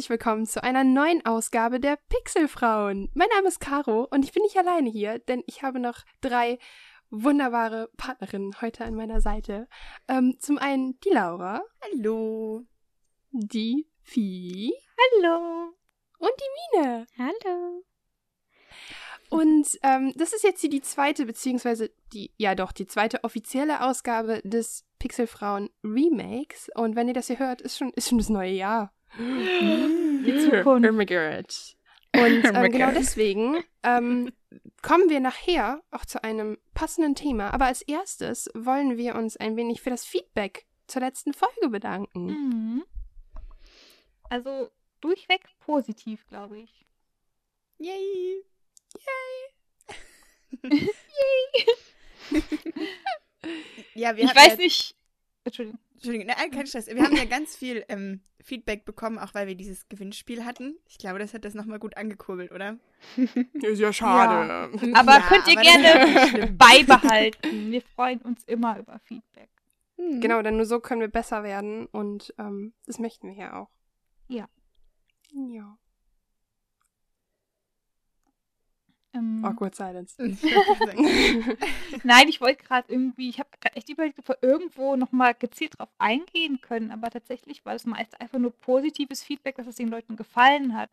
Herzlich willkommen zu einer neuen Ausgabe der Pixelfrauen. Mein Name ist Caro und ich bin nicht alleine hier, denn ich habe noch drei wunderbare Partnerinnen heute an meiner Seite. Ähm, zum einen die Laura. Hallo. Die Vieh. Hallo. Und die Mine. Hallo. Und ähm, das ist jetzt hier die zweite, beziehungsweise die, ja doch, die zweite offizielle Ausgabe des Pixelfrauen Remakes. Und wenn ihr das hier hört, ist schon, ist schon das neue Jahr. Die Zukunft. God. Und ähm, genau deswegen ähm, kommen wir nachher auch zu einem passenden Thema. Aber als erstes wollen wir uns ein wenig für das Feedback zur letzten Folge bedanken. Mhm. Also durchweg positiv, glaube ich. Yay. Ja, wir ich weiß ja, nicht. Entschuldigung. Entschuldigung, nein, kein Stress. Wir haben ja ganz viel ähm, Feedback bekommen, auch weil wir dieses Gewinnspiel hatten. Ich glaube, das hat das nochmal gut angekurbelt, oder? Ist ja schade. Aber Ja, könnt ihr aber gerne beibehalten. Wir freuen uns immer über Feedback. Genau, denn nur so können wir besser werden und ähm, das möchten wir ja auch. Ja. Ja. Ähm, Awkward silence. Nein, ich wollte gerade irgendwie, ich habe gerade echt überlegt, ob wir irgendwo nochmal gezielt drauf eingehen können, aber tatsächlich war das meist einfach nur positives Feedback, dass es den Leuten gefallen hat.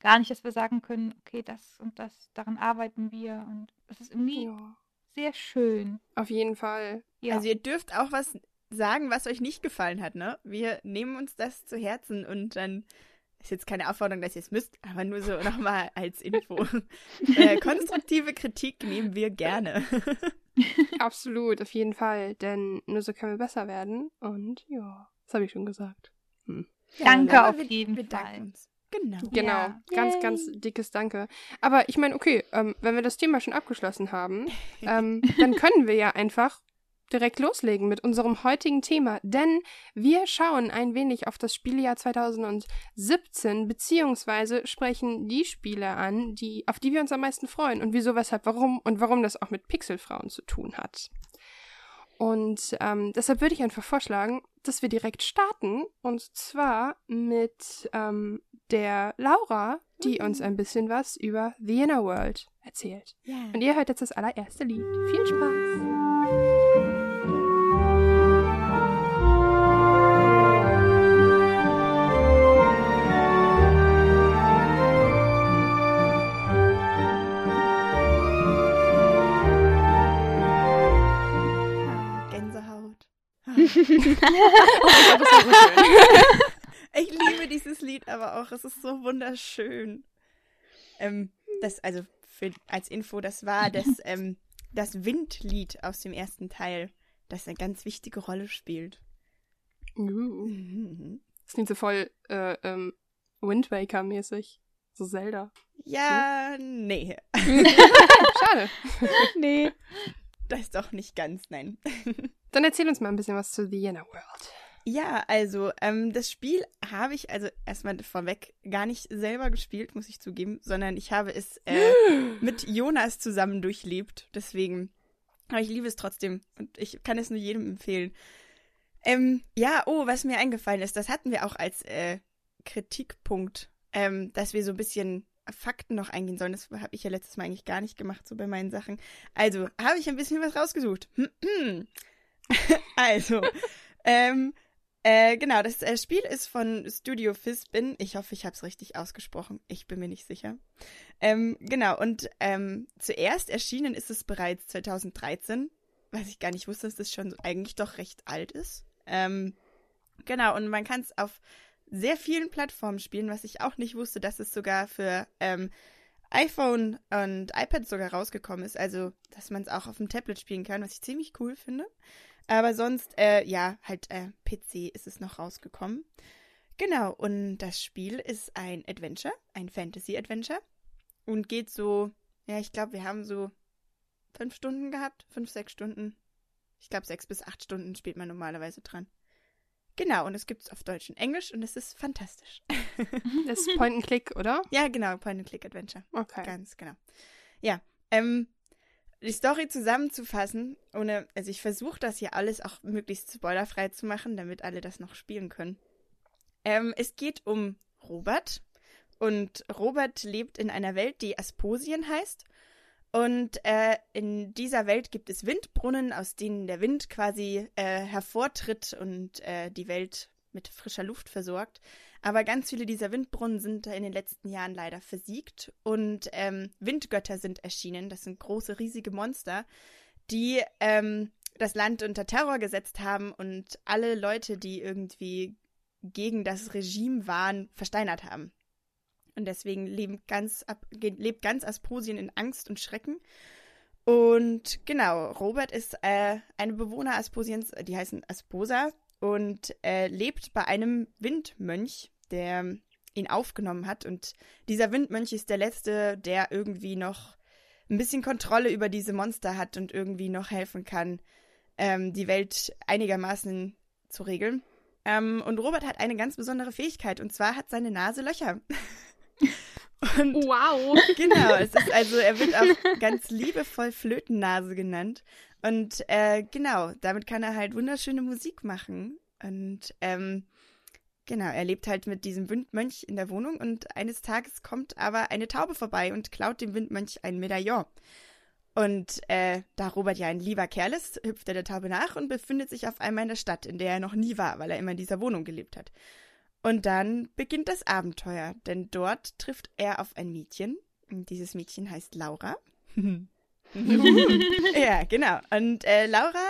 Gar nicht, dass wir sagen können, okay, das und das, daran arbeiten wir und das ist irgendwie ja. sehr schön. Auf jeden Fall. Ja. Also ihr dürft auch was sagen, was euch nicht gefallen hat, ne? Wir nehmen uns das zu Herzen und dann ist jetzt keine Aufforderung, dass ihr es müsst, aber nur so nochmal als Info. äh, konstruktive Kritik nehmen wir gerne. Absolut, auf jeden Fall. Denn nur so können wir besser werden. Und ja, das habe ich schon gesagt. Danke aber auf wir, jeden wir Fall. uns. Genau. Genau, Ja. ganz, Yay. ganz dickes Danke. Aber ich meine, okay, ähm, wenn wir das Thema schon abgeschlossen haben, ähm, dann können wir ja einfach direkt loslegen mit unserem heutigen Thema. Denn wir schauen ein wenig auf das Spielejahr 2017, beziehungsweise sprechen die Spiele an, die, auf die wir uns am meisten freuen und wieso, weshalb, warum und warum das auch mit Pixelfrauen zu tun hat. Und ähm, deshalb würde ich einfach vorschlagen, dass wir direkt starten. Und zwar mit ähm, der Laura, die uns ein bisschen was über The Inner World erzählt. Ja. Und ihr hört jetzt das allererste Lied. Viel Spaß! Ich liebe dieses Lied aber auch. Es ist so wunderschön. Ähm, das, also für, als Info, das war das, ähm, das Windlied aus dem ersten Teil, das eine ganz wichtige Rolle spielt. Uh, Mhm. das klingt so voll äh, ähm, Wind Waker-mäßig. So Zelda. Ja, nee. Schade. Nee. Das ist doch nicht ganz, nein. Dann erzähl uns mal ein bisschen was zu The Inner World. Ja, also ähm, das Spiel habe ich also erstmal vorweg gar nicht selber gespielt, muss ich zugeben, sondern ich habe es äh, mit Jonas zusammen durchlebt. Deswegen, aber ich liebe es trotzdem und ich kann es nur jedem empfehlen. Ähm, ja, oh, was mir eingefallen ist, das hatten wir auch als äh, Kritikpunkt, ähm, dass wir so ein bisschen Fakten noch eingehen sollen. Das habe ich ja letztes Mal eigentlich gar nicht gemacht, so bei meinen Sachen. Also, habe ich ein bisschen was rausgesucht. also, ähm, äh, genau, das äh, Spiel ist von Studio Fizbin. Ich hoffe, ich habe es richtig ausgesprochen. Ich bin mir nicht sicher. Ähm, genau, und ähm, zuerst erschienen ist es bereits 2013, was ich gar nicht wusste, dass das schon eigentlich doch recht alt ist. Ähm, genau, und man kann es auf sehr vielen Plattformen spielen, was ich auch nicht wusste, dass es sogar für ähm, iPhone und iPad sogar rausgekommen ist. Also, dass man es auch auf dem Tablet spielen kann, was ich ziemlich cool finde. Aber sonst, äh, ja, halt äh, PC ist es noch rausgekommen. Genau, und das Spiel ist ein Adventure, ein Fantasy-Adventure. Und geht so, ja, ich glaube, wir haben so fünf Stunden gehabt, fünf, sechs Stunden. Ich glaube, sechs bis acht Stunden spielt man normalerweise dran. Genau, und es gibt es auf Deutsch und Englisch und es ist fantastisch. Das ist Point and Click, oder? ja, genau, Point-and-Click-Adventure. Okay. Ganz genau. Ja, ähm, die Story zusammenzufassen, ohne, also ich versuche das hier alles auch möglichst spoilerfrei zu machen, damit alle das noch spielen können. Ähm, es geht um Robert. Und Robert lebt in einer Welt, die Asposien heißt. Und äh, in dieser Welt gibt es Windbrunnen, aus denen der Wind quasi äh, hervortritt und äh, die Welt mit frischer Luft versorgt. Aber ganz viele dieser Windbrunnen sind in den letzten Jahren leider versiegt und ähm, Windgötter sind erschienen. Das sind große, riesige Monster, die ähm, das Land unter Terror gesetzt haben und alle Leute, die irgendwie gegen das Regime waren, versteinert haben. Und deswegen leben ganz, lebt ganz Asposien in Angst und Schrecken. Und genau, Robert ist äh, eine Bewohner Asposiens, die heißen Asposa, und äh, lebt bei einem Windmönch, der ihn aufgenommen hat. Und dieser Windmönch ist der letzte, der irgendwie noch ein bisschen Kontrolle über diese Monster hat und irgendwie noch helfen kann, ähm, die Welt einigermaßen zu regeln. Ähm, und Robert hat eine ganz besondere Fähigkeit, und zwar hat seine Nase Löcher. und wow. Genau, es ist also, er wird auch ganz liebevoll Flötennase genannt. Und äh, genau, damit kann er halt wunderschöne Musik machen. Und ähm, genau, er lebt halt mit diesem Windmönch in der Wohnung und eines Tages kommt aber eine Taube vorbei und klaut dem Windmönch ein Medaillon. Und äh, da Robert ja ein lieber Kerl ist, hüpft er der Taube nach und befindet sich auf einmal in der Stadt, in der er noch nie war, weil er immer in dieser Wohnung gelebt hat. Und dann beginnt das Abenteuer, denn dort trifft er auf ein Mädchen. Und dieses Mädchen heißt Laura. ja, genau. Und äh, Laura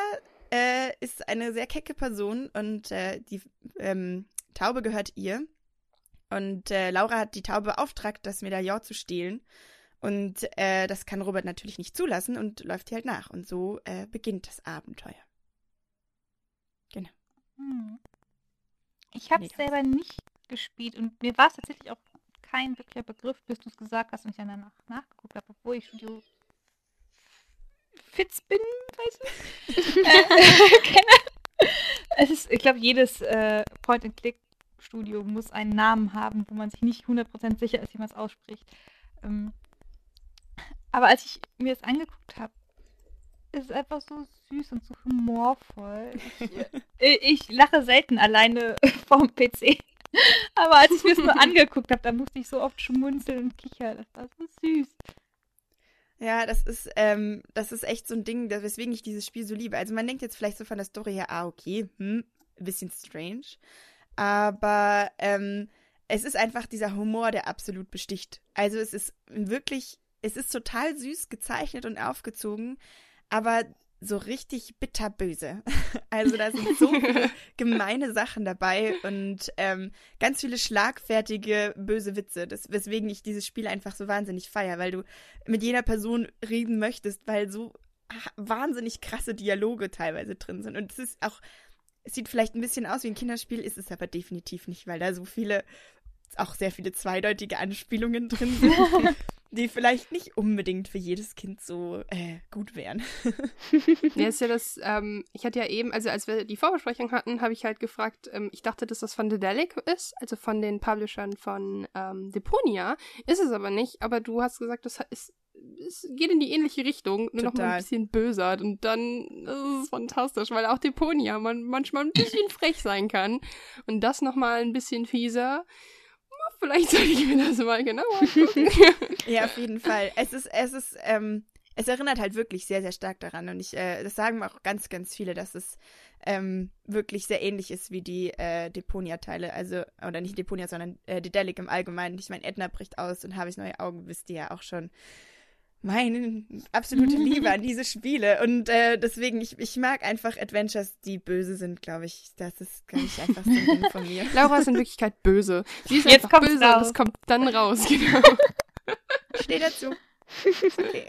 äh, ist eine sehr kecke Person und äh, die ähm, Taube gehört ihr. Und äh, Laura hat die Taube beauftragt, das Medaillon zu stehlen. Und äh, das kann Robert natürlich nicht zulassen und läuft ihr halt nach. Und so äh, beginnt das Abenteuer. Genau. Hm. Ich habe es selber nicht gespielt und mir war es tatsächlich auch kein wirklicher Begriff, bis du es gesagt hast und ich dann danach nachgeguckt habe, obwohl ich Studio Fitz bin, weißt du? äh, kenne. Es ist, ich glaube, jedes äh, Point-and-Click-Studio muss einen Namen haben, wo man sich nicht 100% sicher ist, wie man es ausspricht. Ähm, aber als ich mir das angeguckt habe, ist es einfach so süß und so humorvoll. Ich, äh, ich lache selten alleine vorm PC. Aber als ich mir das nur angeguckt habe, da musste ich so oft schmunzeln und kichern. Das war so süß. Ja, das ist, ähm, das ist echt so ein Ding, weswegen ich dieses Spiel so liebe. Also man denkt jetzt vielleicht so von der Story her, ah, okay, hm, ein bisschen strange. Aber ähm, es ist einfach dieser Humor, der absolut besticht. Also es ist wirklich es ist total süß gezeichnet und aufgezogen, aber so richtig bitterböse. Also da sind so viele gemeine Sachen dabei und ähm, ganz viele schlagfertige böse Witze, das, weswegen ich dieses Spiel einfach so wahnsinnig feier, weil du mit jeder Person reden möchtest, weil so wahnsinnig krasse Dialoge teilweise drin sind. Und es ist auch, es sieht vielleicht ein bisschen aus wie ein Kinderspiel, ist es aber definitiv nicht, weil da so viele, auch sehr viele zweideutige Anspielungen drin sind. die vielleicht nicht unbedingt für jedes Kind so äh, gut wären. ja, ist ja das, ähm, ich hatte ja eben, also als wir die Vorbesprechung hatten, habe ich halt gefragt, ähm, ich dachte, dass das von Dedelic ist, also von den Publishern von ähm, Deponia. Ist es aber nicht, aber du hast gesagt, das ist, es geht in die ähnliche Richtung, nur noch mal ein bisschen böser. Und dann ist es fantastisch, weil auch Deponia man manchmal ein bisschen frech sein kann. Und das noch mal ein bisschen fieser. Vielleicht sollte ich mir das mal genauer angucken. ja, auf jeden Fall. Es ist, es ist, ähm, es erinnert halt wirklich sehr, sehr stark daran. Und ich, äh, das sagen auch ganz, ganz viele, dass es ähm, wirklich sehr ähnlich ist wie die äh, Deponia-Teile. Also, oder nicht Deponia, sondern äh, Dedelic im Allgemeinen. Ich meine, Edna bricht aus und habe ich neue Augen, wisst ihr ja auch schon meine absolute Liebe an diese Spiele. Und äh, deswegen, ich, ich mag einfach Adventures, die böse sind, glaube ich. Das ist gar nicht einfach so ein Ding von mir. Laura ist in Wirklichkeit böse. Sie ist Jetzt einfach böse raus. und das kommt dann raus, genau. Steh dazu. okay.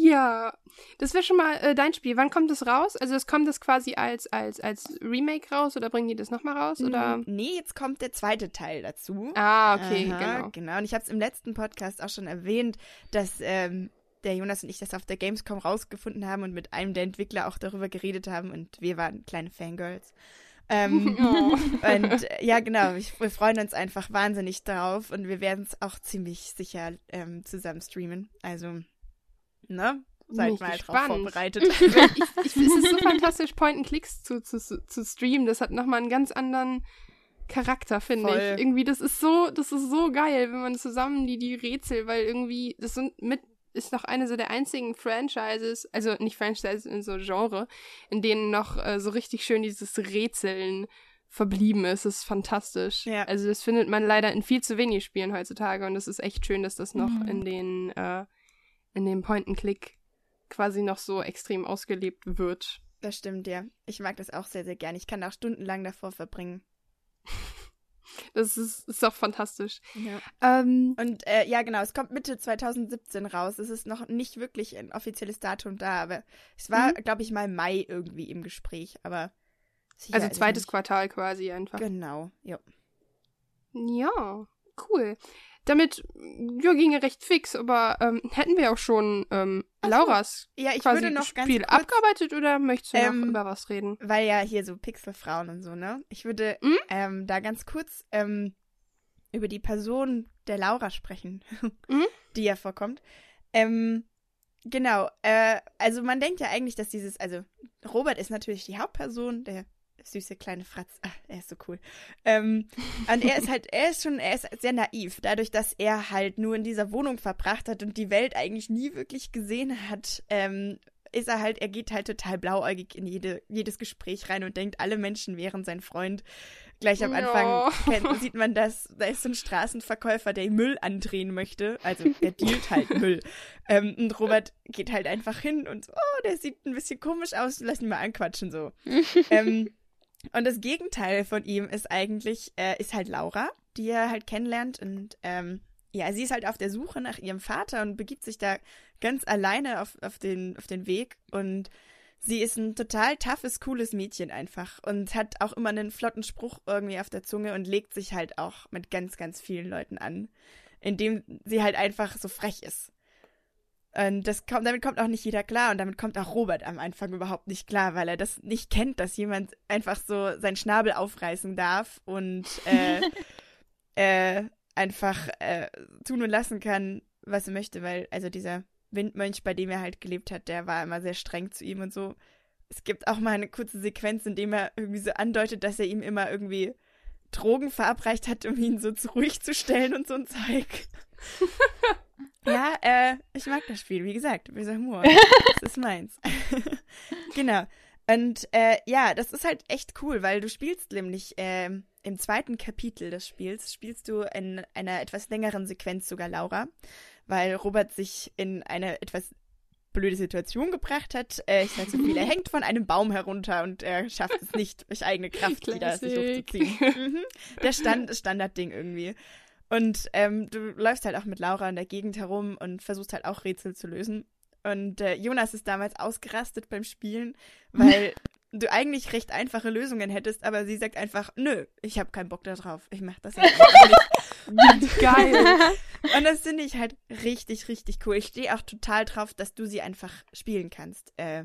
Ja, das wäre schon mal äh, dein Spiel. Wann kommt es raus? Also es kommt das quasi als, als, als Remake raus oder bringen die das nochmal raus? Oder? Nee, jetzt kommt der zweite Teil dazu. Ah, okay, Aha, genau. Genau, und ich habe es im letzten Podcast auch schon erwähnt, dass ähm, der Jonas und ich das auf der Gamescom rausgefunden haben und mit einem der Entwickler auch darüber geredet haben und wir waren kleine Fangirls. Ähm, oh. Und ja, genau, ich, wir freuen uns einfach wahnsinnig drauf und wir werden es auch ziemlich sicher ähm, zusammen streamen. Also ne? seid mal drauf vorbereitet. ich, ich, es ist so fantastisch, Point-and-Clicks zu, zu, zu streamen. Das hat nochmal einen ganz anderen Charakter, finde ich. Irgendwie, das ist so, das ist so geil, wenn man zusammen die, die Rätsel, weil irgendwie, das sind mit, ist noch eine so der einzigen Franchises, also nicht Franchises in so Genre, in denen noch äh, so richtig schön dieses Rätseln verblieben ist. Das ist fantastisch. Ja. Also das findet man leider in viel zu wenig Spielen heutzutage und es ist echt schön, dass das noch mhm. in den äh, in dem Point-and-Click quasi noch so extrem ausgelebt wird. Das stimmt, ja. Ich mag das auch sehr, sehr gern. Ich kann auch stundenlang davor verbringen. Das ist, ist doch fantastisch. Ja. Ähm, und äh, ja, genau, es kommt Mitte 2017 raus. Es ist noch nicht wirklich ein offizielles Datum da, aber es war, mhm. glaube ich, mal Mai irgendwie im Gespräch, aber. Also zweites Quartal quasi einfach. Genau, ja. Ja, cool. Damit ja, ging ja recht fix, aber ähm, hätten wir auch schon ähm, so. Lauras ja, ich würde noch Spiel kurz, abgearbeitet oder möchtest du ähm, noch über was reden? Weil ja hier so Pixelfrauen und so, ne? Ich würde hm? ähm, da ganz kurz ähm, über die Person der Laura sprechen, hm? die ja vorkommt. Ähm, genau, äh, also man denkt ja eigentlich, dass dieses, also Robert ist natürlich die Hauptperson, der süße kleine Fratz. Ach, er ist so cool. Ähm, und er ist halt, er ist schon, er ist sehr naiv, dadurch, dass er halt nur in dieser Wohnung verbracht hat und die Welt eigentlich nie wirklich gesehen hat. Ähm, ist er halt, er geht halt total blauäugig in jede, jedes Gespräch rein und denkt, alle Menschen wären sein Freund. Gleich am Anfang kennt, sieht man das, da ist so ein Straßenverkäufer, der Müll andrehen möchte. Also er dealt halt Müll. Ähm, und Robert geht halt einfach hin und so, oh, der sieht ein bisschen komisch aus, lass ihn mal anquatschen so. ähm, und das Gegenteil von ihm ist eigentlich, äh, ist halt Laura, die er halt kennenlernt. Und ähm, ja, sie ist halt auf der Suche nach ihrem Vater und begibt sich da ganz alleine auf, auf, den, auf den Weg. Und sie ist ein total toughes, cooles Mädchen einfach. Und hat auch immer einen flotten Spruch irgendwie auf der Zunge und legt sich halt auch mit ganz, ganz vielen Leuten an. Indem sie halt einfach so frech ist. Und das kommt, damit kommt auch nicht jeder klar und damit kommt auch Robert am Anfang überhaupt nicht klar, weil er das nicht kennt, dass jemand einfach so seinen Schnabel aufreißen darf und äh, äh, einfach äh, tun und lassen kann, was er möchte, weil also dieser Windmönch, bei dem er halt gelebt hat, der war immer sehr streng zu ihm und so. Es gibt auch mal eine kurze Sequenz, in dem er irgendwie so andeutet, dass er ihm immer irgendwie Drogen verabreicht hat, um ihn so zu ruhig zu stellen und so ein Zeug. Ja, äh, ich mag das Spiel, wie gesagt, böser Humor. Das ist meins. genau. Und äh, ja, das ist halt echt cool, weil du spielst nämlich äh, im zweiten Kapitel des Spiels, spielst du in einer etwas längeren Sequenz sogar Laura, weil Robert sich in eine etwas blöde Situation gebracht hat. Äh, ich sag so viel, er hängt von einem Baum herunter und er schafft es nicht durch eigene Kraft wieder sich hochzuziehen. Mhm. Der Stand, Standardding irgendwie. Und ähm, du läufst halt auch mit Laura in der Gegend herum und versuchst halt auch Rätsel zu lösen. Und äh, Jonas ist damals ausgerastet beim Spielen, weil du eigentlich recht einfache Lösungen hättest, aber sie sagt einfach, nö, ich habe keinen Bock da drauf. Ich mach das jetzt nicht. Geil. Und das finde ich halt richtig, richtig cool. Ich stehe auch total drauf, dass du sie einfach spielen kannst. Äh,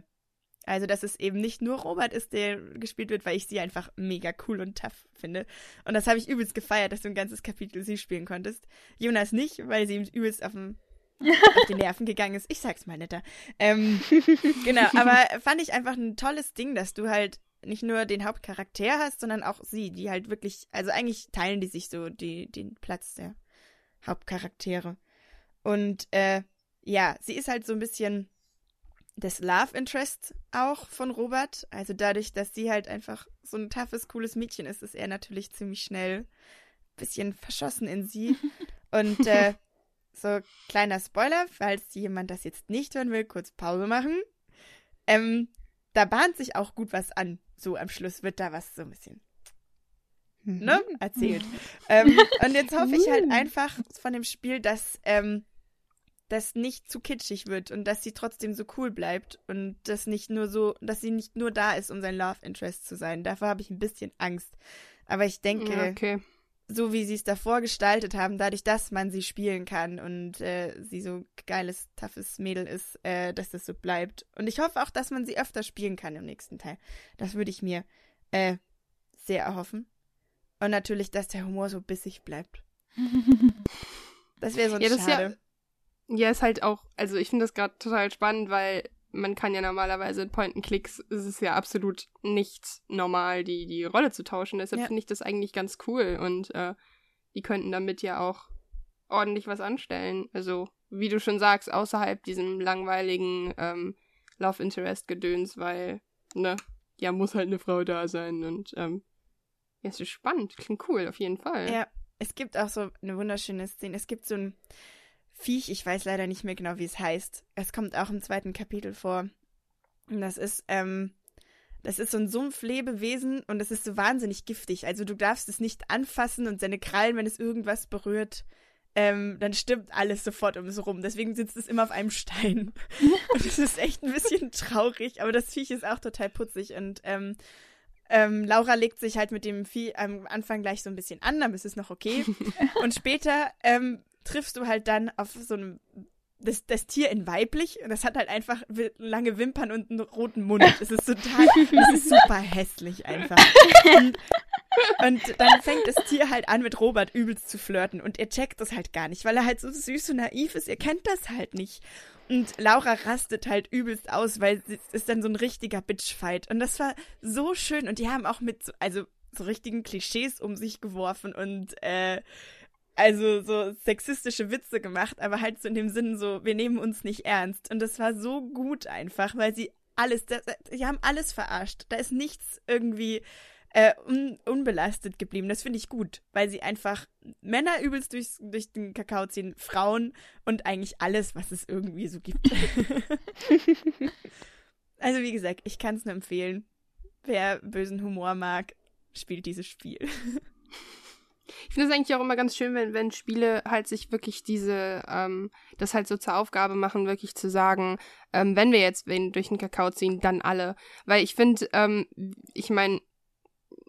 also, dass es eben nicht nur Robert ist, der gespielt wird, weil ich sie einfach mega cool und tough finde. Und das habe ich übelst gefeiert, dass du ein ganzes Kapitel sie spielen konntest. Jonas nicht, weil sie ihm übelst auf, dem, auf die Nerven gegangen ist. Ich sag's mal netter. Ähm, genau, aber fand ich einfach ein tolles Ding, dass du halt nicht nur den Hauptcharakter hast, sondern auch sie, die halt wirklich, also eigentlich teilen die sich so die, den Platz der Hauptcharaktere. Und äh, ja, sie ist halt so ein bisschen des Love Interest auch von Robert. Also dadurch, dass sie halt einfach so ein toughes, cooles Mädchen ist, ist er natürlich ziemlich schnell ein bisschen verschossen in sie. Und äh, so kleiner Spoiler, falls jemand das jetzt nicht hören will, kurz Pause machen. Ähm, da bahnt sich auch gut was an. So am Schluss wird da was so ein bisschen ne, mhm. erzählt. ähm, und jetzt hoffe ich halt einfach von dem Spiel, dass ähm, das nicht zu kitschig wird und dass sie trotzdem so cool bleibt und das nicht nur so, dass sie nicht nur da ist, um sein Love Interest zu sein. Davor habe ich ein bisschen Angst. Aber ich denke, okay. So wie sie es davor gestaltet haben, dadurch, dass man sie spielen kann und äh, sie so geiles, toughes Mädel ist, äh, dass das so bleibt. Und ich hoffe auch, dass man sie öfter spielen kann im nächsten Teil. Das würde ich mir äh, sehr erhoffen. Und natürlich, dass der Humor so bissig bleibt. Das wäre so ein ja, Schade. Ja, ist halt auch, also ich finde das gerade total spannend, weil man kann ja normalerweise in Point-and-Clicks, ist es ja absolut nicht normal, die, die Rolle zu tauschen. Deshalb Ja. finde ich das eigentlich ganz cool und äh, die könnten damit ja auch ordentlich was anstellen. Also, wie du schon sagst, außerhalb diesem langweiligen ähm, Love Interest-Gedöns, weil, ne, ja, muss halt eine Frau da sein und ähm, ja, es ist spannend, klingt cool, auf jeden Fall. Ja, es gibt auch so eine wunderschöne Szene. Es gibt so ein Viech, ich weiß leider nicht mehr genau, wie es heißt. Es kommt auch im zweiten Kapitel vor. Und das ist, ähm, das ist so ein Sumpflebewesen und es ist so wahnsinnig giftig. Also du darfst es nicht anfassen und seine Krallen, wenn es irgendwas berührt, ähm, dann stimmt alles sofort um es rum. Deswegen sitzt es immer auf einem Stein. und es ist echt ein bisschen traurig, aber das Viech ist auch total putzig und ähm, ähm, Laura legt sich halt mit dem Vieh am Anfang gleich so ein bisschen an, dann ist es noch okay. und später ähm, triffst du halt dann auf so einem das, das Tier in weiblich und das hat halt einfach lange Wimpern und einen roten Mund. Es ist total, es ist super hässlich einfach. Und, und dann fängt das Tier halt an mit Robert übelst zu flirten und er checkt das halt gar nicht, weil er halt so süß und naiv ist. Er kennt das halt nicht. Und Laura rastet halt übelst aus, weil es ist dann so ein richtiger Bitchfight. Und das war so schön. Und die haben auch mit so, also so richtigen Klischees um sich geworfen und äh, also so sexistische Witze gemacht, aber halt so in dem Sinn so, wir nehmen uns nicht ernst. Und das war so gut einfach, weil sie alles, das, sie haben alles verarscht. Da ist nichts irgendwie äh, un, unbelastet geblieben. Das finde ich gut, weil sie einfach Männer übelst durchs, durch den Kakao ziehen, Frauen und eigentlich alles, was es irgendwie so gibt. also wie gesagt, ich kann es nur empfehlen. Wer bösen Humor mag, spielt dieses Spiel. Ich finde es eigentlich auch immer ganz schön, wenn, wenn Spiele halt sich wirklich diese, ähm, das halt so zur Aufgabe machen, wirklich zu sagen, ähm, wenn wir jetzt wen durch den Kakao ziehen, dann alle. Weil ich finde, ähm, ich meine,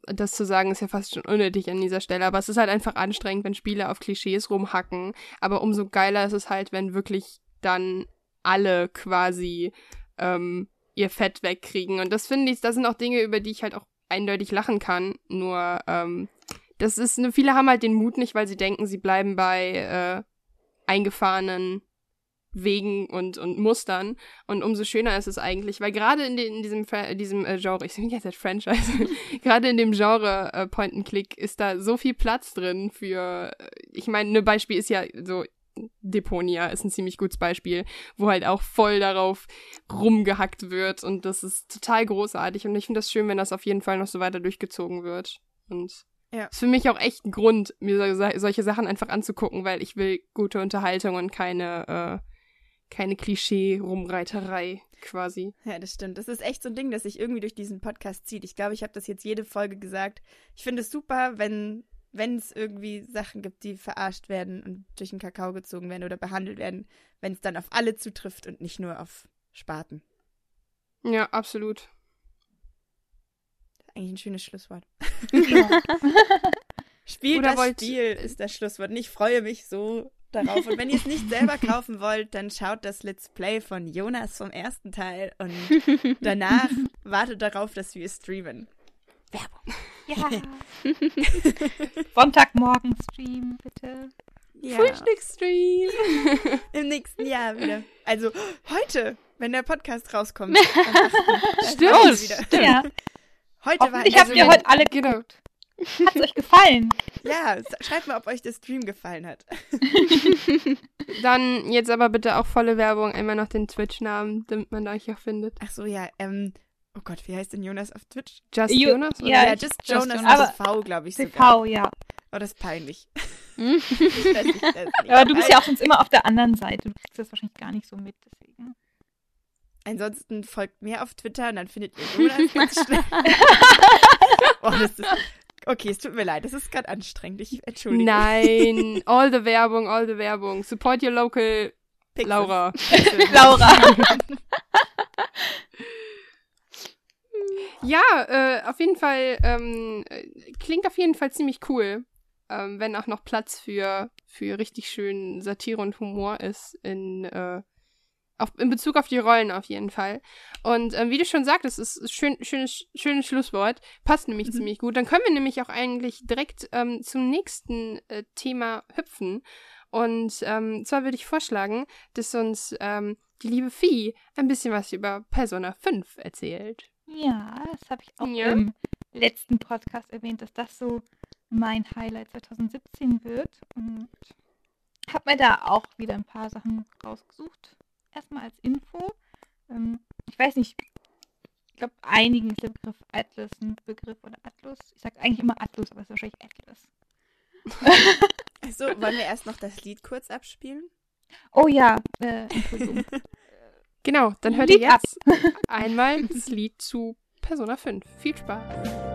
das zu sagen ist ja fast schon unnötig an dieser Stelle, aber es ist halt einfach anstrengend, wenn Spiele auf Klischees rumhacken. Aber umso geiler ist es halt, wenn wirklich dann alle quasi ähm, ihr Fett wegkriegen. Und das finde ich, das sind auch Dinge, über die ich halt auch eindeutig lachen kann. Nur, ähm, das ist, ne, viele haben halt den Mut nicht, weil sie denken, sie bleiben bei äh, eingefahrenen Wegen und, und Mustern. Und umso schöner ist es eigentlich, weil gerade in, den, in diesem, diesem äh, Genre, ich bin jetzt halt Franchise, gerade in dem Genre äh, Point and Click ist da so viel Platz drin für, äh, ich meine, ne Beispiel ist ja so, Deponia ist ein ziemlich gutes Beispiel, wo halt auch voll darauf rumgehackt wird und das ist total großartig und ich finde das schön, wenn das auf jeden Fall noch so weiter durchgezogen wird. Und Ja. ist für mich auch echt ein Grund, mir so, solche Sachen einfach anzugucken, weil ich will gute Unterhaltung und keine, äh, keine Klischee-Rumreiterei quasi. Ja, das stimmt. Das ist echt so ein Ding, das sich irgendwie durch diesen Podcast zieht. Ich glaube, ich habe das jetzt jede Folge gesagt. Ich finde es super, wenn wenn es irgendwie Sachen gibt, die verarscht werden und durch den Kakao gezogen werden oder behandelt werden, wenn es dann auf alle zutrifft und nicht nur auf Spaten. Ja, absolut. Eigentlich ein schönes Schlusswort. Ja. Spielt Oder das wollt- Spiel ist das Schlusswort. Und ich freue mich so darauf. Und wenn ihr es nicht selber kaufen wollt, dann schaut das Let's Play von Jonas vom ersten Teil und danach wartet darauf, dass wir streamen. Werbung. ja. Sonntagmorgen Stream, bitte. Ja. Frühstücksstream. Im nächsten Jahr wieder. Also heute, wenn der Podcast rauskommt. am 8. dann Stimmt. wieder. Ja. Heute war Hoffentlich also habt ihr heute alle geguckt. Hat es euch gefallen? Ja, schreibt mal, ob euch der Stream gefallen hat. Dann jetzt aber bitte auch volle Werbung, einmal noch den Twitch-Namen, damit man euch auch findet. Ach so, ja, ähm, oh Gott, wie heißt denn Jonas auf Twitch? Just Jo- Jonas? oder? Ja, ja, ich- just Just Jonas Jonas. TV, glaube ich sogar. TV, ja. Oh, das ist peinlich. Das ist- das ist Aber du bist ja auch sonst immer auf der anderen Seite. Du kriegst das wahrscheinlich gar nicht so mit, deswegen. Ansonsten folgt mir auf Twitter und dann findet ihr Jonas ganz schnell. oh, das ist, okay, es tut mir leid, das ist gerade anstrengend. Ich entschuldige. Nein, all the Werbung, all the Werbung. Support your local Pixels. Laura. Pixels. Laura. Ja, äh, auf jeden Fall, ähm, äh, klingt auf jeden Fall ziemlich cool. Ähm, wenn auch noch Platz für, für richtig schön Satire und Humor ist in, äh, auf, in Bezug auf die Rollen auf jeden Fall. Und ähm, wie du schon sagtest, es ist schön, schönes, schönes Schlusswort. Passt nämlich Mhm. ziemlich gut. Dann können wir nämlich auch eigentlich direkt ähm, zum nächsten äh, Thema hüpfen. Und ähm, zwar würde ich vorschlagen, dass uns ähm, die liebe Vieh ein bisschen was über Persona 5 erzählt. Ja, das habe ich auch Ja. im letzten Podcast erwähnt, dass das so mein Highlight 2017 wird. Und habe mir da auch wieder ein paar Sachen rausgesucht. Erstmal als Info. Ähm, ich weiß nicht, ich glaube, einigen ist der Begriff Atlas ein Begriff oder Atlus. Ich sage eigentlich immer Atlus, aber es ist wahrscheinlich Atlas. So, wollen wir erst noch das Lied kurz abspielen? Oh ja, äh, Entschuldigung. Genau, dann hört ihr Lied ab. jetzt einmal das Lied zu Persona 5. Viel Spaß.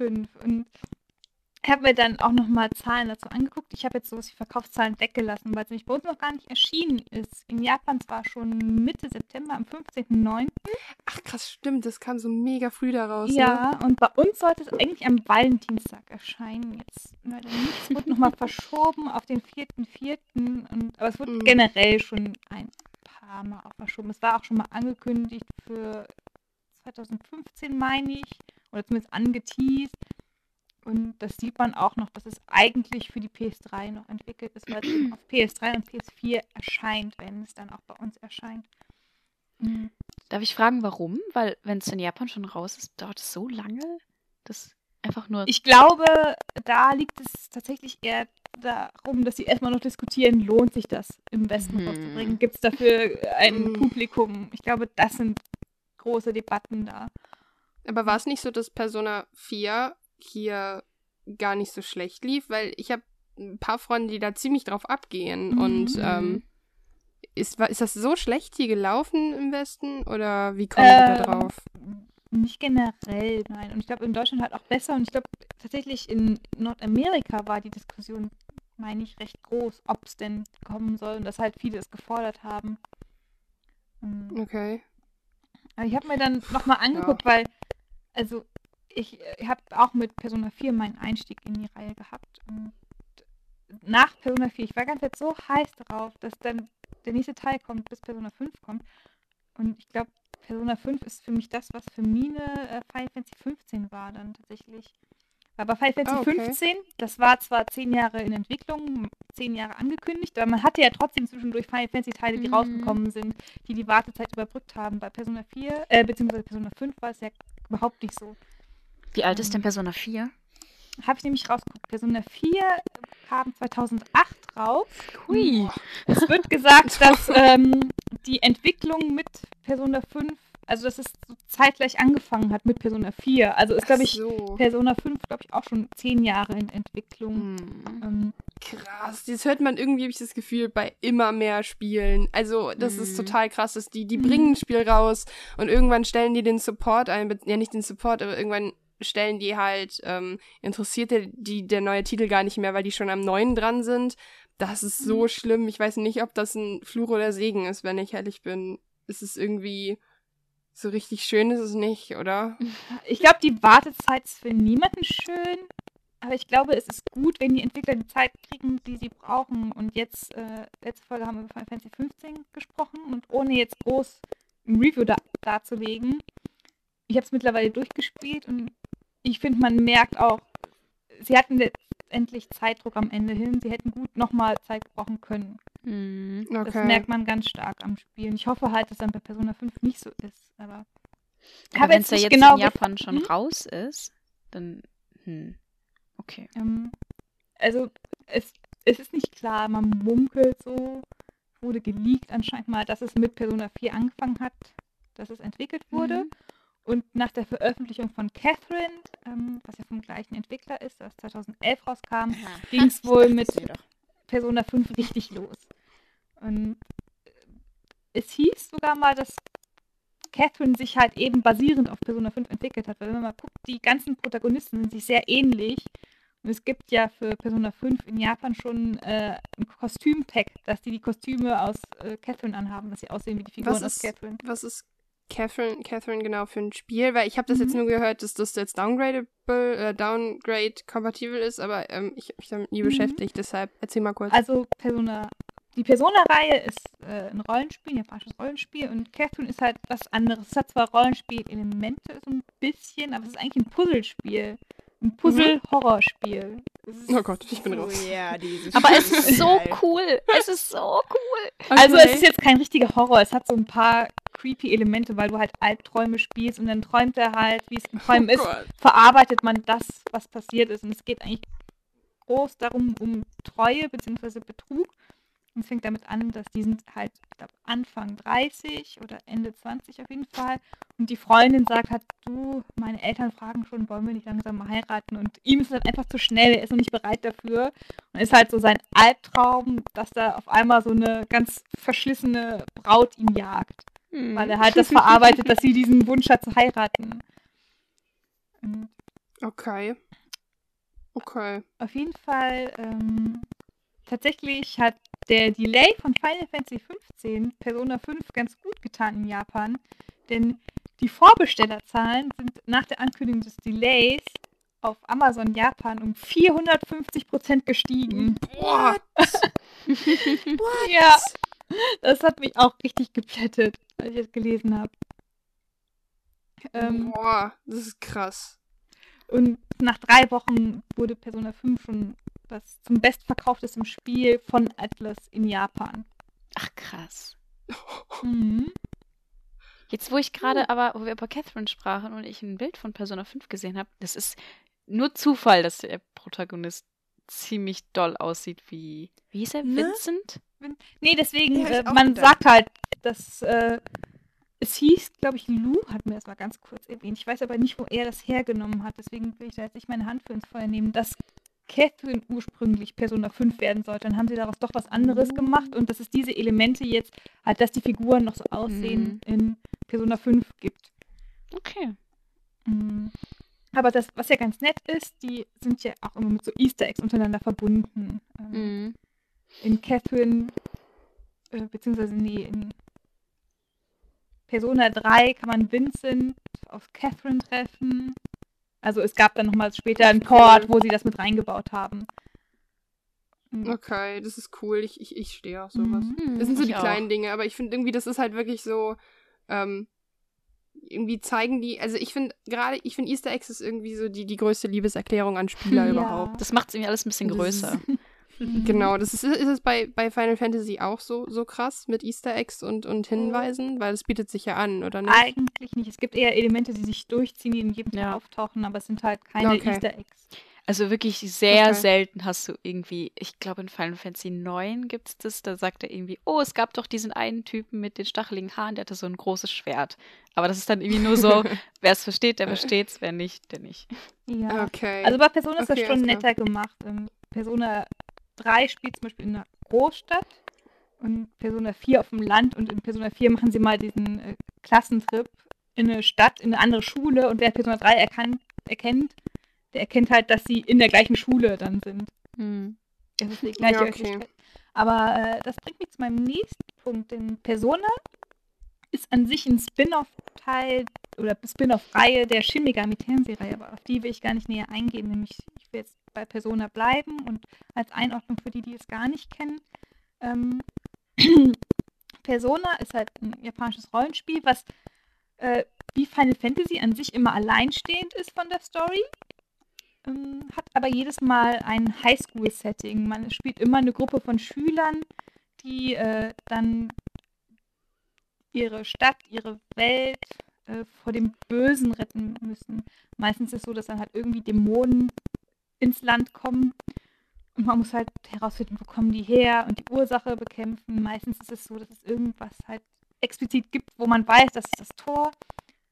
5. Und ich habe mir dann auch nochmal Zahlen dazu angeguckt. Ich habe jetzt sowas wie Verkaufszahlen weggelassen, weil es nämlich bei uns noch gar nicht erschienen ist. In Japan zwar schon Mitte September, am 15.09. Ach krass, stimmt, das kam so mega früh daraus. Ne? Ja, und bei uns sollte es eigentlich am Valentinstag erscheinen. Jetzt leider nicht. Es wurde nochmal verschoben auf den 4.4. Und, aber es wurde Mhm. generell schon ein paar Mal auch verschoben. Es war auch schon mal angekündigt für 2015, meine ich. Oder zumindest angeteased. Und das sieht man auch noch, dass es eigentlich für die PS3 noch entwickelt ist, weil es auf PS3 und PS4 erscheint, wenn es dann auch bei uns erscheint. Mhm. Darf ich fragen, warum? Weil, wenn es in Japan schon raus ist, dauert es so lange? Das einfach nur. Ich glaube, da liegt es tatsächlich eher darum, dass sie erstmal noch diskutieren, lohnt sich das im Westen Mhm. rauszubringen? Gibt es dafür ein Mhm. Publikum? Ich glaube, das sind große Debatten da. Aber war es nicht so, dass Persona 4 hier gar nicht so schlecht lief? Weil ich habe ein paar Freunde, die da ziemlich drauf abgehen. Mhm. Und ähm, ist, ist das so schlecht hier gelaufen im Westen? Oder wie kommen die da Ähm, drauf? Nicht generell, nein. Und ich glaube, in Deutschland halt auch besser. Und ich glaube, tatsächlich in Nordamerika war die Diskussion, meine ich, recht groß, ob es denn kommen soll. Und dass halt viele es gefordert haben. Mhm. Okay. Aber ich habe mir dann nochmal angeguckt, weil, also ich, ich habe auch mit Persona 4 meinen Einstieg in die Reihe gehabt. Und nach Persona 4, ich war ganz jetzt so heiß darauf, dass dann der nächste Teil kommt, bis Persona 5 kommt. Und ich glaube, Persona 5 ist für mich das, was für Mine äh, Final Fantasy 15 war dann tatsächlich. Aber Final Fantasy Ah, okay. 15, das war zwar zehn Jahre in Entwicklung, zehn Jahre angekündigt, aber man hatte ja trotzdem zwischendurch Final Fantasy Teile, die Mhm. rausgekommen sind, die die Wartezeit überbrückt haben. Bei Persona 4, äh, beziehungsweise Persona 5 war es ja überhaupt nicht so. Wie alt ist denn Persona 4? Habe ich nämlich rausgeguckt. Persona 4 kam 2008 raus. Hui. Es wird gesagt, dass ähm, die Entwicklung mit Persona 5, also dass es so zeitgleich angefangen hat mit Persona 4. Also ist, glaube ich, so. Persona 5, glaube ich, auch schon zehn Jahre in Entwicklung. Hm. Ähm, Krass, das hört man irgendwie, habe ich das Gefühl, bei immer mehr Spielen. Also, das ist Mhm. total krass, dass die, die Mhm. bringen ein Spiel raus und irgendwann stellen die den Support ein, ja nicht den Support, aber irgendwann stellen die halt, ähm, interessiert der, die der neue Titel gar nicht mehr, weil die schon am neuen dran sind. Das ist so schlimm. Ich weiß nicht, ob das ein Fluch oder Segen ist, wenn ich ehrlich bin. Es ist irgendwie so richtig schön ist es nicht, oder? ich glaube, die Wartezeit ist für niemanden schön. Aber ich glaube, es ist gut, wenn die Entwickler die Zeit kriegen, die sie brauchen. Und jetzt, äh, letzte Folge haben wir über Final Fantasy 15 gesprochen. Und ohne jetzt groß ein Review da darzulegen, ich habe es mittlerweile durchgespielt und ich finde, man merkt auch, sie hatten letztendlich Zeitdruck am Ende hin. Sie hätten gut nochmal Zeit brauchen können. Hm. Das merkt man ganz stark am Spiel. Und ich hoffe halt, dass dann bei Persona 5 nicht so ist. Aber Aber wenn es ja jetzt genau in Japan schon Hm? raus ist, dann. Hm. Okay. Ähm, also es, es ist nicht klar, man munkelt so, wurde geleakt anscheinend mal, dass es mit Persona 4 angefangen hat, dass es entwickelt wurde. Mhm. Und nach der Veröffentlichung von Catherine, ähm, was ja vom gleichen Entwickler ist, das 2011 rauskam, ging es wohl mit. Persona 5 richtig los. Und äh, es hieß sogar mal, dass Catherine sich halt eben basierend auf Persona 5 entwickelt hat. Weil wenn man mal guckt, die ganzen Protagonisten sind sich sehr ähnlich. Und es gibt ja für Persona 5 in Japan schon äh, ein Kostüm-Tag, dass die die Kostüme aus äh, Catherine anhaben, dass sie aussehen wie die Figuren Was aus ist, Catherine. was ist Catherine, Catherine genau für ein Spiel, weil ich habe das Mhm. jetzt nur gehört, dass das jetzt downgradable, äh, downgrade kompatibel ist, aber ähm, ich habe mich damit nie Mhm. beschäftigt, deshalb erzähl mal kurz. Also Persona, die Persona-Reihe ist äh, ein Rollenspiel, ein japanisches Rollenspiel und Catherine ist halt was anderes. Es hat zwar Rollenspiel-Elemente so ein bisschen, aber es ist eigentlich ein Puzzlespiel. Ein Puzzle-Horrorspiel. Es ist- oh Gott, ich bin Oh raus. dieses Aber es ist so cool. Es ist so cool. Also Okay. es ist jetzt kein richtiger Horror, es hat so ein paar creepy Elemente, weil du halt Albträume spielst und dann träumt er halt, wie es in Träumen oh ist, Gott. verarbeitet man das, was passiert ist. Und es geht eigentlich groß darum, um Treue bzw. Betrug. Und es fängt damit an, dass die sind halt, ich glaube, Anfang 30 oder Ende 20 auf jeden Fall. Und die Freundin sagt halt, du, meine Eltern fragen schon, wollen wir nicht langsam mal heiraten? Und ihm ist es halt einfach zu schnell, er ist noch nicht bereit dafür. Und ist halt so sein Albtraum, dass da auf einmal so eine ganz verschlissene Braut ihn jagt. Hm. Weil er halt das verarbeitet, dass sie diesen Wunsch hat zu heiraten. Und Okay. Okay. Auf jeden Fall, ähm, tatsächlich hat der Delay von Final Fantasy 15 Persona 5 ganz gut getan in Japan, denn die Vorbestellerzahlen sind nach der Ankündigung des Delays auf Amazon Japan um 450% gestiegen. Boah. Ja, das hat mich auch richtig geplättet, als ich das gelesen habe. Ähm, Boah, das ist krass. Und nach drei Wochen wurde Persona 5 schon das zum bestverkauftesten Spiel von Atlas in Japan. Ach krass. Mhm. Jetzt, wo ich gerade aber, wo wir über Catherine sprachen und ich ein Bild von Persona 5 gesehen habe, das ist nur Zufall, dass der Protagonist ziemlich doll aussieht wie. Wie hieß er? Ne? Vincent? Nee, deswegen, äh, man gedacht. sagt halt, dass äh, es hieß, glaube ich, Lou hat mir das mal ganz kurz erwähnt. Ich weiß aber nicht, wo er das hergenommen hat. Deswegen will ich da jetzt nicht meine Hand für ins Feuer nehmen, dass Catherine ursprünglich Persona 5 werden sollte. Dann haben sie daraus doch was anderes gemacht und dass es diese Elemente jetzt, halt, dass die Figuren noch so aussehen, in Persona 5 gibt. Okay. Mhm. Aber das, was ja ganz nett ist, die sind ja auch immer mit so Easter Eggs untereinander verbunden. Ähm, Mhm. in Catherine, äh, beziehungsweise nee, in Persona 3 kann man Vincent auf Catherine treffen. Also es gab dann nochmal später einen Chord, wo sie das mit reingebaut haben. Mhm. Okay, das ist cool. Ich, ich, ich stehe auf sowas. Mhm. Das sind so die auch. kleinen Dinge, aber ich finde irgendwie, das ist halt wirklich so, ähm, irgendwie zeigen die, also ich finde gerade, ich finde Easter Eggs ist irgendwie so die, die größte Liebeserklärung an Spieler Ja. überhaupt. Das macht es irgendwie alles ein bisschen Das ist- größer. Mhm. Genau, das ist, ist es bei, bei Final Fantasy auch so, so krass mit Easter Eggs und, und Hinweisen, weil es bietet sich ja an, oder nicht? Eigentlich nicht. Es gibt eher Elemente, die sich durchziehen, die in jedem Ja. auftauchen, aber es sind halt keine Okay. Easter Eggs. Also wirklich sehr Okay. selten hast du irgendwie, ich glaube in Final Fantasy 9 gibt es das, da sagt er irgendwie, oh, es gab doch diesen einen Typen mit den stacheligen Haaren, der hatte so ein großes Schwert. Aber das ist dann irgendwie nur so, wer es versteht, der versteht's, wer nicht, der nicht. Ja. Okay. Also bei Persona ist das Okay, schon netter gemacht. Ähm, Persona 3 spielt zum Beispiel in einer Großstadt und Persona 4 auf dem Land und in Persona 4 machen sie mal diesen äh, Klassentrip in eine Stadt, in eine andere Schule und wer Persona 3 erkannt, erkennt, der erkennt halt, dass sie in der gleichen Schule dann sind. Hm. Es ist die gleiche Ja, okay. Aber äh, das bringt mich zu meinem nächsten Punkt, denn Persona ist an sich ein Spin-off-Teil oder Spin-off-Reihe der Shin Megami Tensei-Reihe, aber auf die will ich gar nicht näher eingehen, nämlich ich will jetzt bei Persona bleiben und als Einordnung für die, die es gar nicht kennen. Ähm, Persona ist halt ein japanisches Rollenspiel, was äh, wie Final Fantasy an sich immer alleinstehend ist von der Story, ähm, hat aber jedes Mal ein Highschool-Setting. Man spielt immer eine Gruppe von Schülern, die äh, dann ihre Stadt, ihre Welt äh, vor dem Bösen retten müssen. Meistens ist es so, dass dann halt irgendwie Dämonen ins Land kommen und man muss halt herausfinden, wo kommen die her und die Ursache bekämpfen. Meistens ist es so, dass es irgendwas halt explizit gibt, wo man weiß, das ist das Tor.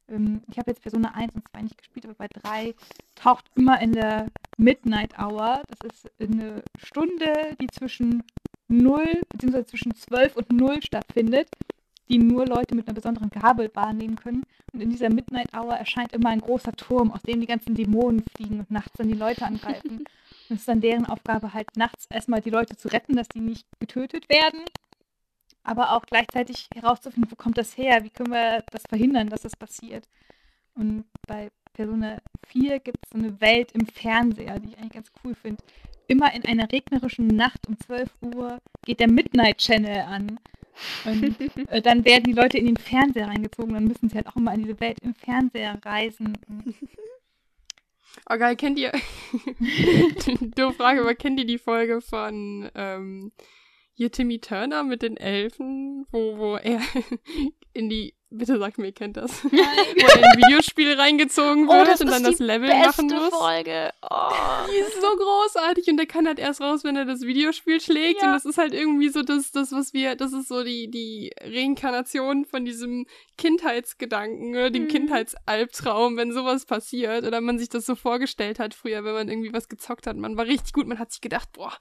Ähm, ich habe jetzt Persona 1 und 2 nicht gespielt, aber bei 3 taucht immer in der Midnight Hour, das ist eine Stunde, die zwischen 0 bzw. zwischen 12 und 0 stattfindet, die nur Leute mit einer besonderen Gabe wahrnehmen können. Und in dieser Midnight Hour erscheint immer ein großer Turm, aus dem die ganzen Dämonen fliegen und nachts dann die Leute angreifen. Und es ist dann deren Aufgabe, halt nachts erstmal die Leute zu retten, dass die nicht getötet werden. aber auch gleichzeitig herauszufinden, wo kommt das her, wie können wir das verhindern, dass das passiert. Und bei Persona 4 gibt es so eine Welt im Fernseher, die ich eigentlich ganz cool finde. Immer in einer regnerischen Nacht um 12 Uhr geht der Midnight Channel an. Und äh, dann werden die Leute in den Fernseher reingezogen, dann müssen sie halt auch immer in diese Welt im Fernseher reisen. Oh geil, kennt ihr, doofe Frage, aber kennt ihr die Folge von ähm, hier Timmy Turner mit den Elfen, wo, wo er in die Bitte sagt mir, ihr kennt das. Nein. Wo er in ein Videospiel reingezogen Oh, wird das und dann das Level machen muss. Folge. Oh. Die ist so großartig und der kann halt erst raus, wenn er das Videospiel schlägt. Ja. Und das ist halt irgendwie so das, das, was wir, das ist so die, die Reinkarnation von diesem Kindheitsgedanken oder dem Mhm. Kindheitsalbtraum, wenn sowas passiert oder man sich das so vorgestellt hat früher, wenn man irgendwie was gezockt hat. Man war richtig gut, man hat sich gedacht, boah,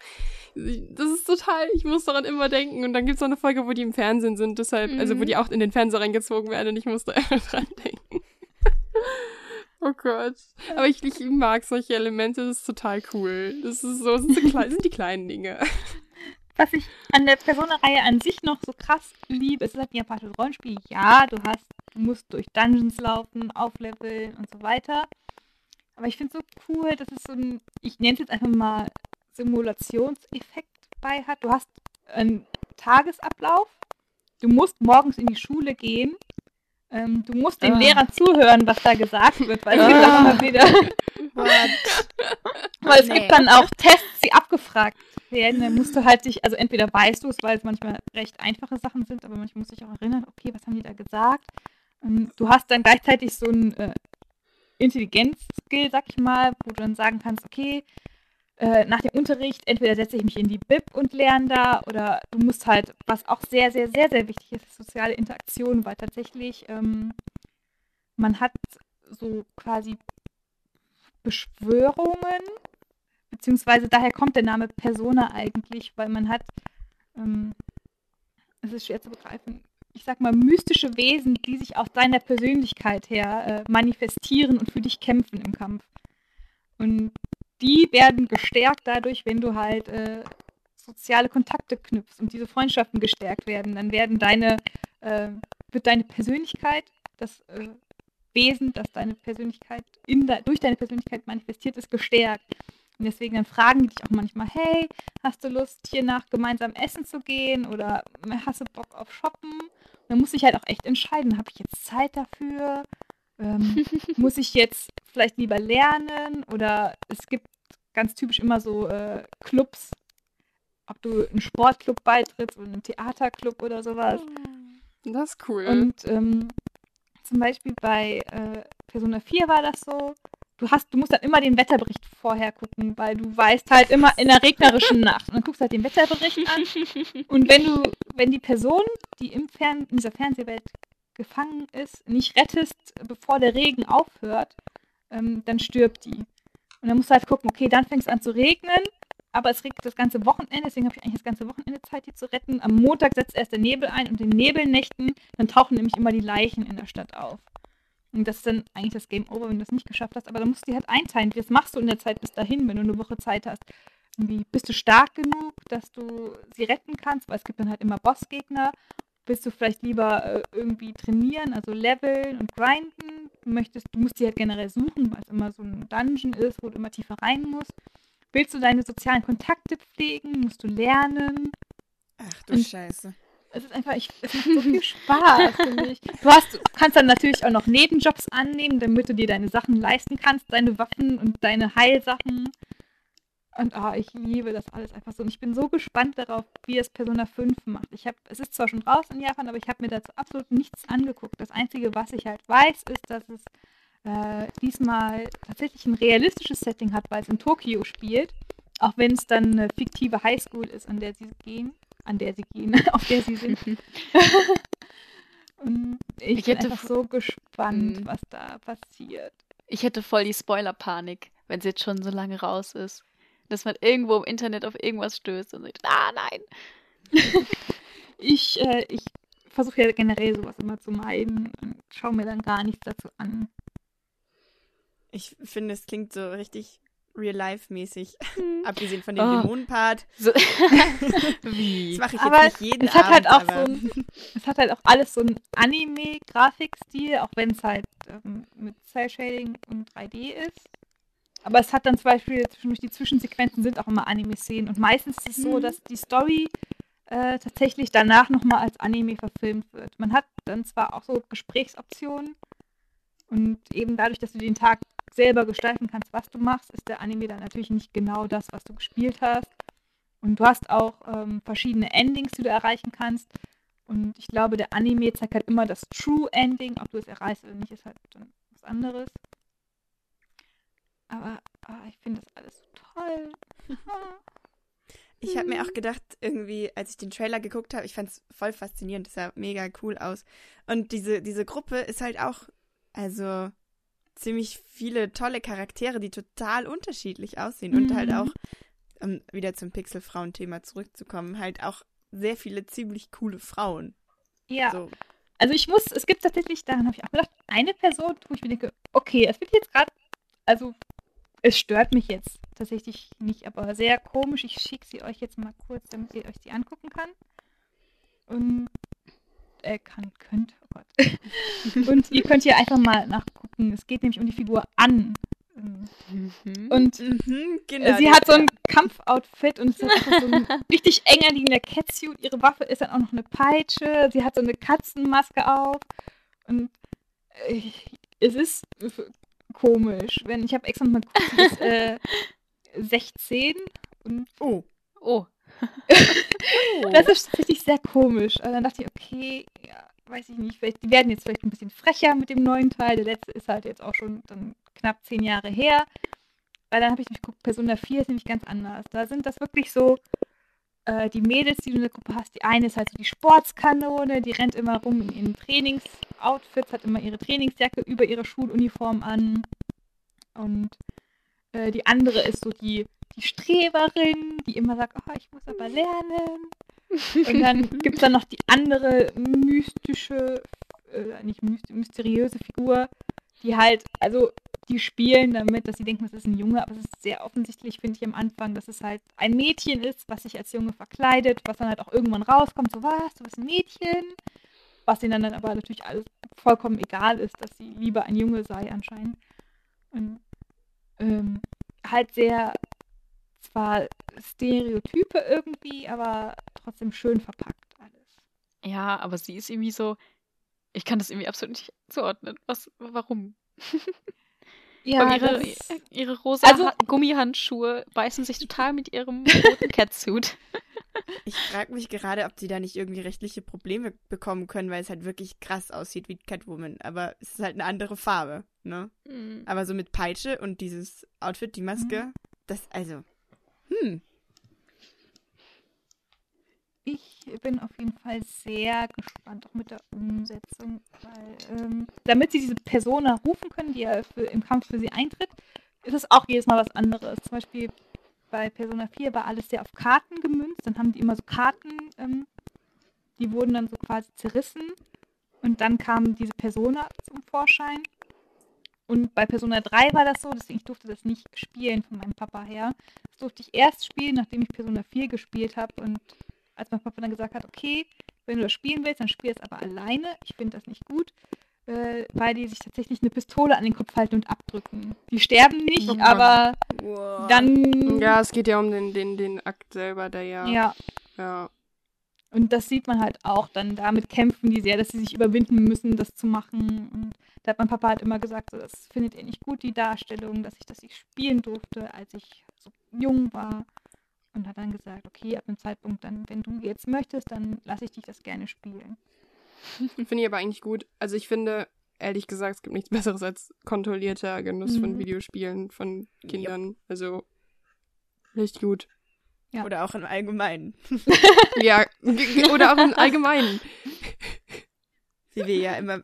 das ist total, ich muss daran immer denken. Und dann gibt's auch eine Folge, wo die im Fernsehen sind, deshalb, also wo Mhm. die auch in den Fernseher reingezogen werden und ich musste immer dran denken. Oh Gott. Aber ich, ich mag solche Elemente, das ist total cool. Das ist so, das sind, so klein, sind die kleinen Dinge. Was ich an der Persona-Reihe an sich noch so krass liebe, ist halt ein japanisches Rollenspiel. Ja, du hast, du musst durch Dungeons laufen, aufleveln und so weiter. Aber ich finde es so cool, dass es so ein, ich nenne es jetzt einfach mal Simulationseffekt bei hat. Du hast einen Tagesablauf, du musst morgens in die Schule gehen, ähm, du musst den Ah. Lehrern zuhören, was da gesagt wird, weil es gibt Ah. immer wieder weil es Nee. gibt dann auch Tests, die abgefragt werden. Dann musst du halt dich, also entweder weißt du es, weil es manchmal recht einfache Sachen sind, aber manchmal musst du dich auch erinnern, okay, was haben die da gesagt? Ähm, du hast dann gleichzeitig so ein äh, Intelligenzskill, sag ich mal, wo du dann sagen kannst, okay, äh, nach dem Unterricht, entweder setze ich mich in die Bib und lerne da, oder du musst halt, was auch sehr, sehr, sehr, sehr wichtig ist, soziale Interaktion, weil tatsächlich ähm, man hat so quasi Beschwörungen, beziehungsweise daher kommt der Name Persona eigentlich, weil man hat, ähm, es ist schwer zu begreifen, ich sag mal, mystische Wesen, die sich aus deiner Persönlichkeit her äh, manifestieren und für dich kämpfen im Kampf. Und die werden gestärkt dadurch, wenn du halt äh, soziale Kontakte knüpfst und diese Freundschaften gestärkt werden. Dann werden deine, äh, wird deine Persönlichkeit, das äh, Wesen, das deine Persönlichkeit de durch deine Persönlichkeit manifestiert ist, gestärkt. Und deswegen dann fragen die dich auch manchmal, hey, hast du Lust, hier nach gemeinsam essen zu gehen oder hast du Bock auf Shoppen? Und dann muss ich halt auch echt entscheiden, habe ich jetzt Zeit dafür? Ähm, muss ich jetzt vielleicht lieber lernen? Oder es gibt ganz typisch immer so äh, Clubs, ob du einen Sportclub beitrittst oder einen Theaterclub oder sowas. Das ist cool. Und ähm, zum Beispiel bei äh, Persona 4 war das so. Du hast, du musst dann immer den Wetterbericht vorher gucken, weil du weißt halt immer in einer regnerischen Nacht. Und dann guckst du halt den Wetterbericht an. Und wenn du, wenn die Person, die im Fern in dieser Fernsehwelt gefangen ist, nicht rettest, bevor der Regen aufhört, ähm, dann stirbt die. Und dann musst du halt gucken, okay, dann fängt es an zu regnen, aber es regnet das ganze Wochenende, deswegen habe ich eigentlich das ganze Wochenende Zeit, die zu retten. Am Montag setzt erst der Nebel ein und in den Nebelnächten, dann tauchen nämlich immer die Leichen in der Stadt auf. Und das ist dann eigentlich das Game Over, wenn du das nicht geschafft hast. Aber dann musst du die halt einteilen. Was machst du in der Zeit bis dahin, wenn du eine Woche Zeit hast? Irgendwie, bist du stark genug, dass du sie retten kannst? Weil es gibt dann halt immer Bossgegner. Willst du vielleicht lieber äh, irgendwie trainieren, also leveln und grinden? Du möchtest, du musst die halt generell suchen, weil es immer so ein Dungeon ist, wo du immer tiefer rein musst. Willst du deine sozialen Kontakte pflegen? Musst du lernen? Ach du Und- Scheiße. Es ist einfach, ich, es macht so viel Spaß, finde ich. Du hast, du kannst dann natürlich auch noch Nebenjobs annehmen, damit du dir deine Sachen leisten kannst, deine Waffen und deine Heilsachen. Und ah, ich liebe das alles einfach so. Und ich bin so gespannt darauf, wie es Persona 5 macht. Ich habe, es ist zwar schon raus in Japan, aber ich habe mir dazu absolut nichts angeguckt. Das Einzige, was ich halt weiß, ist, dass es äh, diesmal tatsächlich ein realistisches Setting hat, weil es in Tokio spielt. Auch wenn es dann eine fiktive Highschool ist, an der sie gehen. An der sie gehen, auf der sie sind. Und ich, Ich bin hätte einfach so gespannt, Mm. was da passiert. Ich hätte voll die Spoiler-Panik, wenn sie jetzt schon so lange raus ist. Dass man irgendwo im Internet auf irgendwas stößt und sagt, ah nein. Ich, äh, ich versuche ja generell sowas immer zu meiden und schaue mir dann gar nichts dazu an. Ich finde, es klingt so richtig real-life-mäßig. Hm. Abgesehen von dem Oh. Dämonenpart. So. Das Wie? mache ich Aber jetzt nicht jeden es hat Abend, halt auch aber so ein, es hat halt auch alles so einen Anime-Grafikstil, auch wenn es halt ähm, mit Cell-Shading und 3D ist. Aber es hat dann zum Beispiel die Zwischensequenzen sind auch immer Anime-Szenen und meistens ist es so, Mhm. dass die Story äh, tatsächlich danach nochmal als Anime verfilmt wird. Man hat dann zwar auch so Gesprächsoptionen und eben dadurch, dass du den Tag selber gestalten kannst, was du machst, ist der Anime dann natürlich nicht genau das, was du gespielt hast. Und du hast auch ähm, verschiedene Endings, die du erreichen kannst. Und ich glaube, der Anime zeigt halt immer das True Ending. Ob du es erreichst oder nicht, ist halt dann was anderes. Aber ah, ich finde das alles so toll. Ich habe mir auch gedacht, irgendwie, als ich den Trailer geguckt habe, ich fand es voll faszinierend, das sah mega cool aus. Und diese, diese Gruppe ist halt auch, also ziemlich viele tolle Charaktere, die total unterschiedlich aussehen. Und halt Mhm. auch, um wieder zum Pixel-Frauen-Thema zurückzukommen, halt auch sehr viele ziemlich coole Frauen. ja, So. also ich muss, es gibt tatsächlich, daran habe ich auch gedacht, eine Person, wo ich mir denke, okay, es wird jetzt gerade, also es stört mich jetzt tatsächlich nicht, aber sehr komisch. Ich schicke sie euch jetzt mal kurz, damit ihr euch sie angucken kann. Und äh, kann, könnt, oh Gott. Und ihr könnt hier einfach mal nachgucken. Es geht nämlich um die Figur an. Mhm. Und Mhm, äh, genau. sie die- hat so ein Kampfoutfit und es ist einfach so ein richtig enger liegender Catsuit. Ihre Waffe ist dann auch noch eine Peitsche. Sie hat so eine Katzenmaske auf. Und äh, es ist komisch. Wenn, ich habe extra mal geguckt, sie ist äh, 16 und Oh. Oh. das ist tatsächlich sehr komisch. Aber dann dachte ich, okay, ja, weiß ich nicht, vielleicht, die werden jetzt vielleicht ein bisschen frecher mit dem neuen Teil. Der letzte ist halt jetzt auch schon dann knapp zehn Jahre her. Weil dann habe ich mich geguckt, Persona 4 ist nämlich ganz anders. Da sind das wirklich so äh, die Mädels, die du in der Gruppe hast. Die eine ist halt so die Sportskanone, die rennt immer rum in ihren Trainingsoutfits, hat immer ihre Trainingsjacke über ihre Schuluniform an. Und äh, die andere ist so die, die Streberin, die immer sagt, oh, ich muss aber lernen. Und dann gibt es dann noch die andere mystische, äh, nicht myst mysteriöse Figur, die halt, also die spielen damit, dass sie denken, es ist ein Junge, aber es ist sehr offensichtlich, finde ich am Anfang, dass es halt ein Mädchen ist, was sich als Junge verkleidet, was dann halt auch irgendwann rauskommt, so was, du bist ein Mädchen. Was ihnen dann aber natürlich alles vollkommen egal ist, dass sie lieber ein Junge sei anscheinend. Und ähm, halt sehr zwar Stereotype irgendwie, aber trotzdem schön verpackt alles. Ja, aber sie ist irgendwie so. Ich kann das irgendwie absolut nicht zuordnen. Was, warum? Und ihre, das- ihre rosa Also- Ha- Gummihandschuhe beißen sich total mit ihrem roten Catsuit. Ich frage mich gerade, ob die da nicht irgendwie rechtliche Probleme bekommen können, weil es halt wirklich krass aussieht wie Catwoman. Aber es ist halt eine andere Farbe, ne? Hm. Aber so mit Peitsche und dieses Outfit, die Maske, das, also, hm. Ich bin auf jeden Fall sehr gespannt, auch mit der Umsetzung, weil ähm, damit sie diese Persona rufen können, die ja für, im Kampf für sie eintritt, ist es auch jedes Mal was anderes. Zum Beispiel bei Persona 4 war alles sehr auf Karten gemünzt, dann haben die immer so Karten, ähm, die wurden dann so quasi zerrissen und dann kam diese Persona zum Vorschein. Und bei Persona 3 war das so, deswegen ich durfte das nicht spielen von meinem Papa her. Das durfte ich erst spielen, nachdem ich Persona 4 gespielt habe und als mein Papa dann gesagt hat, okay, wenn du das spielen willst, dann spiel es aber alleine. Ich finde das nicht gut, äh, weil die sich tatsächlich eine Pistole an den Kopf halten und abdrücken. Die sterben nicht, Oh aber Wow. dann. Ja, es geht ja um den, den, den Akt selber, der ja. ja. ja. Und das sieht man halt auch dann. Damit kämpfen die sehr, dass sie sich überwinden müssen, das zu machen. Und da hat mein Papa halt immer gesagt, so, das findet er nicht gut, die Darstellung, dass ich das nicht spielen durfte, als ich so jung war. Und hat dann gesagt, okay, ab dem Zeitpunkt, dann, wenn du jetzt möchtest, dann lasse ich dich das gerne spielen. Finde ich aber eigentlich gut. Also ich finde, ehrlich gesagt, es gibt nichts Besseres als kontrollierter Genuss von Mhm. Videospielen von Kindern. Also richtig gut. Ja. Oder auch im Allgemeinen. Ja, oder auch im Allgemeinen. Wie wir ja immer,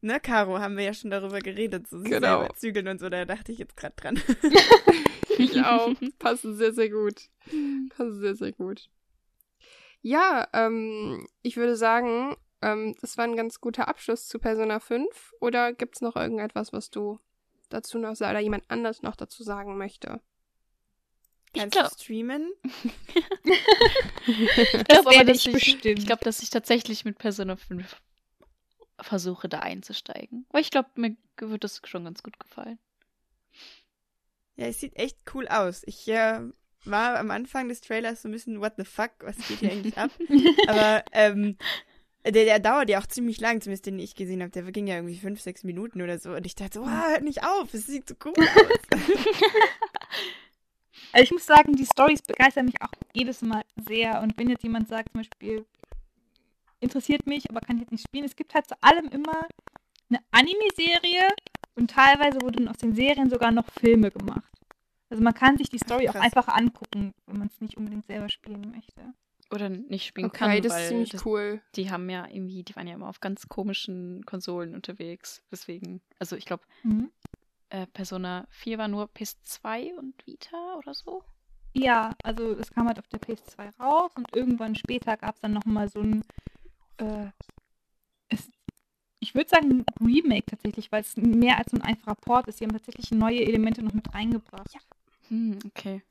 ne, Caro, haben wir ja schon darüber geredet, so Genau. selber zügeln und so, da dachte ich jetzt gerade dran. Ich auch. Passen sehr, sehr gut. Passen sehr, sehr gut. Ja, ähm, ich würde sagen, ähm, das war ein ganz guter Abschluss zu Persona 5. Oder gibt es noch irgendetwas, was du dazu noch oder jemand anders noch dazu sagen möchte? Kannst glaub- du streamen? Ich Das glaube aber, werde dass ich ich, bestimmt. ich glaube, dass ich tatsächlich mit Persona 5 versuche, da einzusteigen. Weil ich glaube, mir wird das schon ganz gut gefallen. Ja, es sieht echt cool aus. Ich äh, war am Anfang des Trailers so ein bisschen, what the fuck, was geht hier eigentlich ab? Aber ähm, der, der dauert ja auch ziemlich lang, zumindest den ich gesehen habe. Der ging ja irgendwie fünf, sechs Minuten oder so. Und ich dachte, so, wow, hört nicht auf, es sieht so cool aus. Also ich muss sagen, die Stories begeistern mich auch jedes Mal sehr. Und wenn jetzt jemand sagt, zum Beispiel, interessiert mich, aber kann ich jetzt nicht spielen, es gibt halt zu allem immer eine Anime-Serie und teilweise wurden aus den Serien sogar noch Filme gemacht. Also man kann sich die Story auch krass. einfach angucken, wenn man es nicht unbedingt selber spielen möchte. Oder nicht spielen Okay, kann, das weil ist ziemlich das, cool. die haben ja irgendwie, die waren ja immer auf ganz komischen Konsolen unterwegs. Deswegen, also ich glaube, Mhm. äh, Persona 4 war nur PS2 und Vita oder so. Ja, also es kam halt auf der PS2 raus und irgendwann später gab es dann nochmal so ein, äh, ich würde sagen ein Remake tatsächlich, weil es mehr als so ein einfacher Port ist. Sie haben tatsächlich neue Elemente noch mit reingebracht. Hm, okay.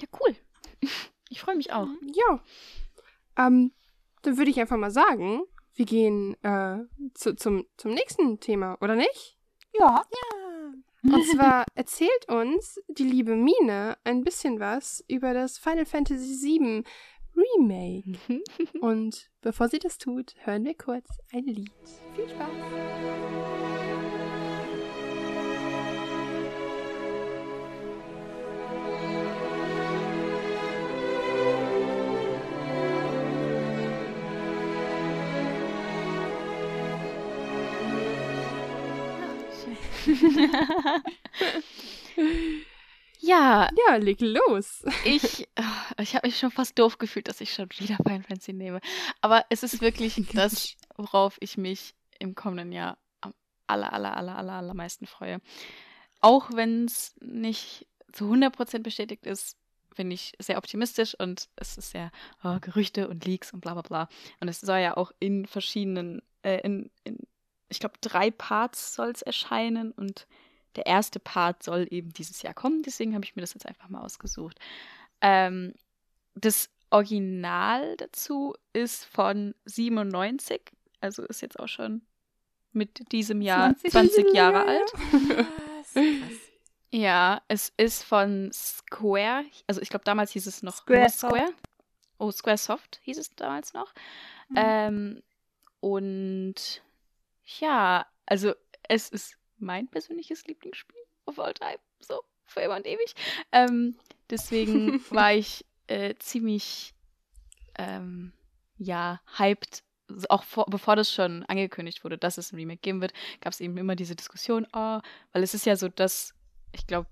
Ja, cool. Ich freue mich auch. Ja. Ähm, dann würde ich einfach mal sagen, wir gehen äh, zu, zum, zum nächsten Thema, oder nicht? Ja. Und zwar erzählt uns die liebe Mine ein bisschen was über das Final Fantasy VII Remake. Und bevor sie das tut, hören wir kurz ein Lied. Viel Spaß! ja, Ja, leg los. ich, ah, ich habe mich schon fast doof gefühlt, dass ich schon wieder Final Fantasy nehme. Aber es ist wirklich das, worauf ich mich im kommenden Jahr am aller, aller, aller, aller, allermeisten freue. Auch wenn es nicht zu 100% bestätigt ist, bin ich sehr optimistisch und es ist sehr oh, Gerüchte und Leaks und bla bla bla. Und es soll ja auch in verschiedenen, äh, in, in, ich glaube, drei Parts soll es erscheinen und der erste Part soll eben dieses Jahr kommen. Deswegen habe ich mir das jetzt einfach mal ausgesucht. Ähm, das Original dazu ist von 97, also ist jetzt auch schon mit diesem Jahr 20 20 Jahre alt. Was? Krass. Ja, es ist von Square. Also ich glaube, damals hieß es noch Square. Square. Oh, Squaresoft hieß es damals noch. Mhm. Ähm, und ja, also es ist mein persönliches Lieblingsspiel of all time. So, für immer und ewig. Ähm, deswegen war ich äh, ziemlich, ähm, ja, hyped. Auch vor, bevor das schon angekündigt wurde, dass es ein Remake geben wird, gab es eben immer diese Diskussion, oh, weil es ist ja so das, ich glaube,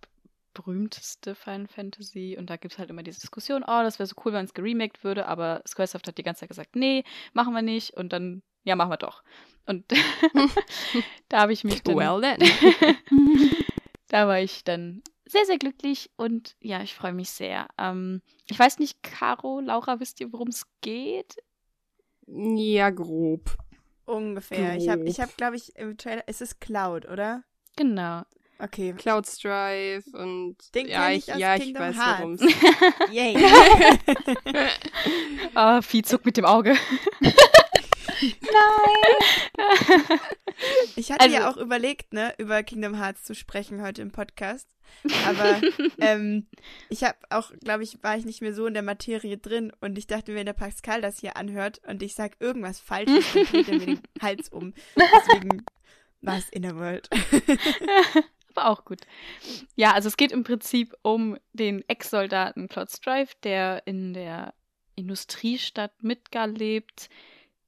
berühmteste Final Fantasy und da gibt es halt immer diese Diskussion, oh, das wäre so cool, wenn es geremaked würde, aber Squaresoft hat die ganze Zeit gesagt, nee, machen wir nicht und dann, ja, machen wir doch. Und da habe ich mich dann, Well then. da war ich dann sehr, sehr glücklich und ja, ich freue mich sehr. Ähm, ich weiß nicht, Caro, Laura, wisst ihr, worum es geht? Ja, grob. Ungefähr. Ich habe, Grob. ich hab, glaube ich, im Trailer, es ist Cloud, oder? Genau. Okay. Cloud Strife und Den ja, ich, ich aus ja, ich weiß, Hearts. worum's. Yay. Ah, Vieh zuckt mit dem Auge. Ich hatte ja Also- auch überlegt, ne, über Kingdom Hearts zu sprechen heute im Podcast. Aber ähm, ich habe auch, glaube ich, war ich nicht mehr so in der Materie drin und ich dachte, wenn der Pascal das hier anhört und ich sag irgendwas Falsches, dann dreht er mir den Hals um. Deswegen war es Innerworld. Aber auch gut. Ja, also es geht im Prinzip um den Ex-Soldaten Claude Strife, der in der Industriestadt Midgar lebt,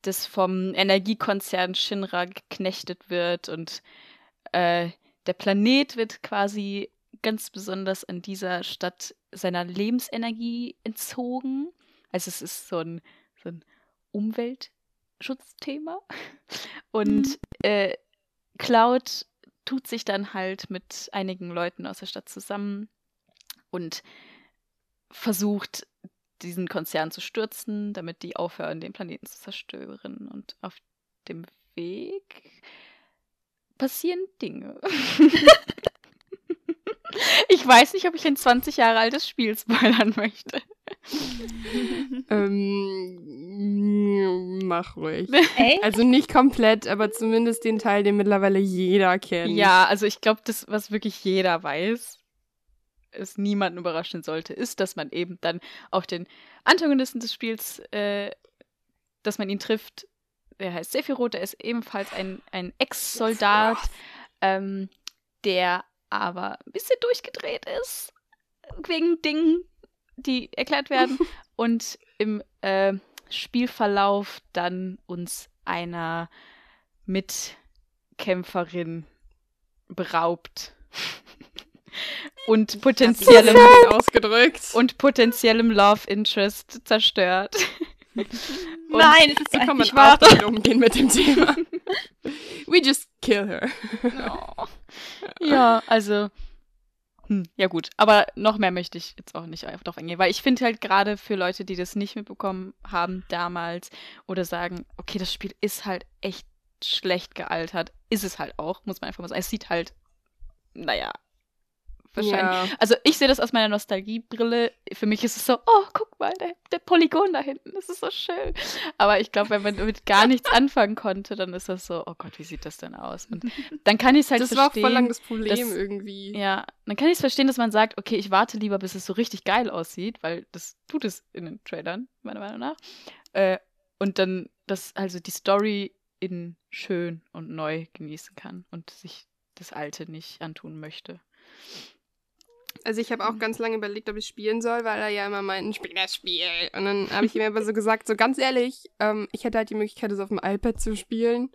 das vom Energiekonzern Shinra geknechtet wird und äh, der Planet wird quasi ganz besonders an dieser Stadt seiner Lebensenergie entzogen. Also es ist so ein, so ein Umweltschutzthema. Und Mhm. äh, Cloud tut sich dann halt mit einigen Leuten aus der Stadt zusammen und versucht, diesen Konzern zu stürzen, damit die aufhören, den Planeten zu zerstören. Und auf dem Weg passieren Dinge. Ich weiß nicht, ob ich ein 20 Jahre altes Spiel spoilern möchte. ähm, mach ruhig. Echt? Also nicht komplett, aber zumindest den Teil, den mittlerweile jeder kennt. Ja, also ich glaube, das, was wirklich jeder weiß, es niemanden überraschen sollte, ist, dass man eben dann auch den Antagonisten des Spiels, äh, dass man ihn trifft. Der heißt Sephiroth, der ist ebenfalls ein, ein Ex-Soldat, ähm, der aber ein bisschen durchgedreht ist wegen Dingen, die erklärt werden und im äh, Spielverlauf dann uns einer Mitkämpferin beraubt. und potenziellem ausgedrückt. und potenziellem Love Interest zerstört. Und Nein, es ist kann man nicht wahr. auch damit umgehen mit dem Thema. We just kill her. Ja, also. Hm, ja, gut. Aber noch mehr möchte ich jetzt auch nicht darauf eingehen, weil ich finde halt gerade für Leute, die das nicht mitbekommen haben damals oder sagen, okay, das Spiel ist halt echt schlecht gealtert, ist es halt auch, muss man einfach mal sagen. Es sieht halt, naja, wahrscheinlich. Ja. Also ich sehe das aus meiner Nostalgiebrille. Für mich ist es so, oh, guck mal, der, der Polygon da hinten, das ist so schön. Aber ich glaube, wenn man damit gar nichts anfangen konnte, dann ist das so, oh Gott, wie sieht das denn aus? Und dann kann ich es halt das war auch verstehen. voll lang das Problem dass- irgendwie. Ja, dann kann ich es verstehen, dass man sagt, okay, ich warte lieber, bis es so richtig geil aussieht, weil das tut es in den Trailern, meiner Meinung nach. Äh, und dann, dass also die Story in schön und neu genießen kann und sich das Alte nicht antun möchte. Also ich habe auch ganz lange überlegt, ob ich spielen soll, weil er ja immer meint, spiel das Spiel. Und dann habe ich ihm aber so gesagt, so ganz ehrlich, ähm, ich hätte halt die Möglichkeit, das auf dem iPad zu spielen.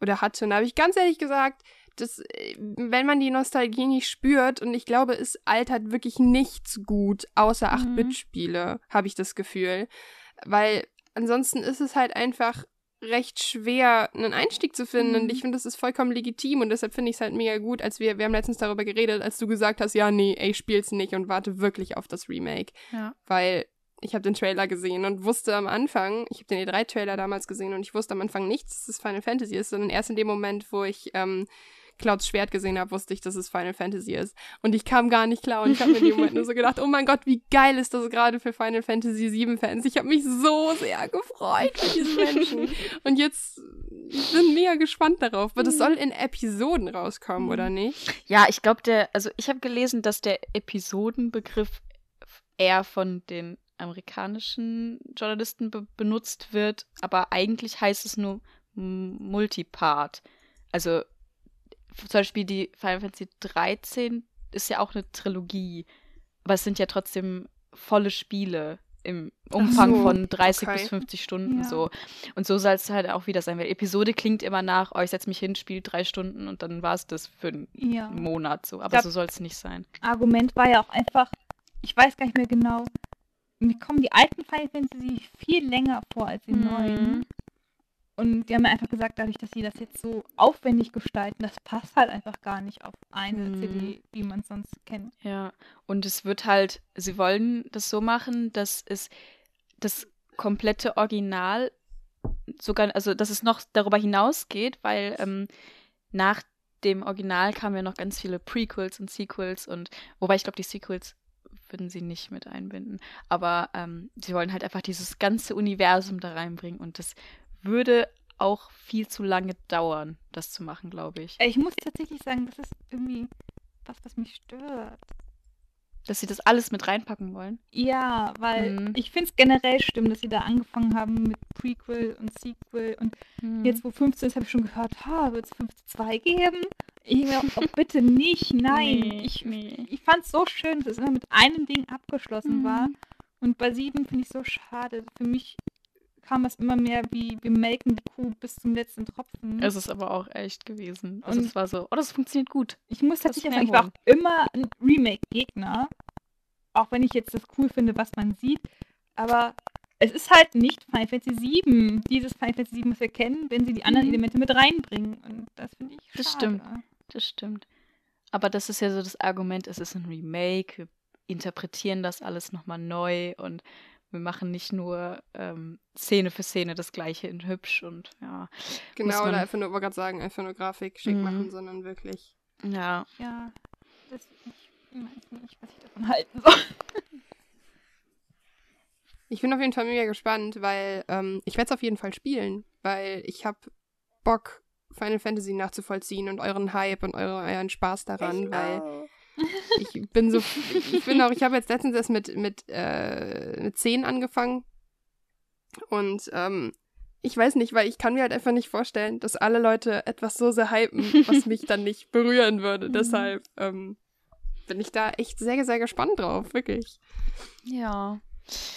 Oder hatte. Und da habe ich ganz ehrlich gesagt, dass, äh, wenn man die Nostalgie nicht spürt, und ich glaube, es altert wirklich nichts gut, außer Mhm. 8-Bit-Spiele, habe ich das Gefühl. Weil ansonsten ist es halt einfach recht schwer, einen Einstieg zu finden. Mhm. Und ich finde, das ist vollkommen legitim und deshalb finde ich es halt mega gut, als wir, wir haben letztens darüber geredet, als du gesagt hast, ja, nee, ey, spiel's nicht und warte wirklich auf das Remake. Ja. Weil ich habe den Trailer gesehen und wusste am Anfang, ich habe den E3-Trailer damals gesehen und ich wusste am Anfang nichts, dass es Final Fantasy ist, sondern erst in dem Moment, wo ich ähm, Clouds Schwert gesehen habe, wusste ich, dass es Final Fantasy ist. Und ich kam gar nicht klar und ich habe mir in dem Moment nur so gedacht, oh mein Gott, wie geil ist das gerade für Final Fantasy 7 Fans. Ich habe mich so sehr gefreut für diese Menschen. Und jetzt bin mega gespannt darauf. Aber das soll in Episoden rauskommen, oder nicht? Ja, ich glaube, der, also ich habe gelesen, dass der Episodenbegriff eher von den amerikanischen Journalisten be benutzt wird, aber eigentlich heißt es nur Multipart. Also zum Beispiel die Final Fantasy 13 ist ja auch eine Trilogie, aber es sind ja trotzdem volle Spiele im Umfang so, von 30 okay. bis 50 Stunden Ja. so. Und so soll es halt auch wieder sein, weil Episode klingt immer nach, oh, ich setze mich hin, spiele drei Stunden und dann war es das für einen Ja. Monat so. Aber glaub- so soll es nicht sein. Argument war ja auch einfach, ich weiß gar nicht mehr genau, mir kommen die alten Final Fantasy viel länger vor als die Mhm. neuen. Und die haben mir einfach gesagt, dadurch, dass sie das jetzt so aufwendig gestalten, das passt halt einfach gar nicht auf eine Mhm. CD, wie man es sonst kennt. Ja, und es wird halt, sie wollen das so machen, dass es das komplette Original sogar, also dass es noch darüber hinausgeht, weil ähm, nach dem Original kamen ja noch ganz viele Prequels und Sequels und wobei ich glaube, die Sequels würden sie nicht mit einbinden. Aber ähm, sie wollen halt einfach dieses ganze Universum da reinbringen und das würde auch viel zu lange dauern, das zu machen, glaube ich. Äh, Ich muss tatsächlich sagen, das ist irgendwie was, was mich stört. Dass sie das alles mit reinpacken wollen. Ja, weil Mhm. ich finde es generell stimmt, dass sie da angefangen haben mit Prequel und Sequel und Jetzt, wo 15 ist, habe ich schon gehört, ha, wird es 15.2 geben? Ich mir, oh, bitte nicht, nein. Nee, ich nee. ich fand es so schön, dass es immer mit einem Ding abgeschlossen Mhm. war. Und bei 7 finde ich so schade. Für mich kam es immer mehr wie, wir melken die Kuh bis zum letzten Tropfen. Es ist aber auch echt gewesen. Also Und- es war so, oh, das funktioniert gut. ich muss tatsächlich sagen, ich war auch immer ein Remake-Gegner. Auch wenn ich jetzt das cool finde, was man sieht. Aber es ist halt nicht Final Fantasy 7. Dieses Final Fantasy 7, was wir kennen, wenn sie die anderen Mhm. Elemente mit reinbringen. Und das finde ich schade. Das stimmt. Das stimmt. Aber das ist ja so das Argument, es ist ein Remake, wir interpretieren das alles nochmal neu und wir machen nicht nur ähm, Szene für Szene das gleiche in hübsch und ja. Genau, man- oder einfach nur, wollte gerade sagen, einfach nur Grafik schick Mhm. machen, sondern wirklich. Ja, Ja, das, ich, weiß nicht, was ich davon halten soll. Ich bin auf jeden Fall mega gespannt, weil ähm, ich werde es auf jeden Fall spielen, weil ich habe Bock, Final Fantasy nachzuvollziehen und euren Hype und eure, euren Spaß daran, Ich weil auch. Ich bin so, ich bin auch, ich habe jetzt letztens erst mit, mit, äh, mit 10 angefangen und ähm, ich weiß nicht, weil ich kann mir halt einfach nicht vorstellen, dass alle Leute etwas so sehr hypen, was mich dann nicht berühren würde. Mhm. Deshalb ähm, bin ich da echt sehr, sehr gespannt drauf, wirklich. Ja.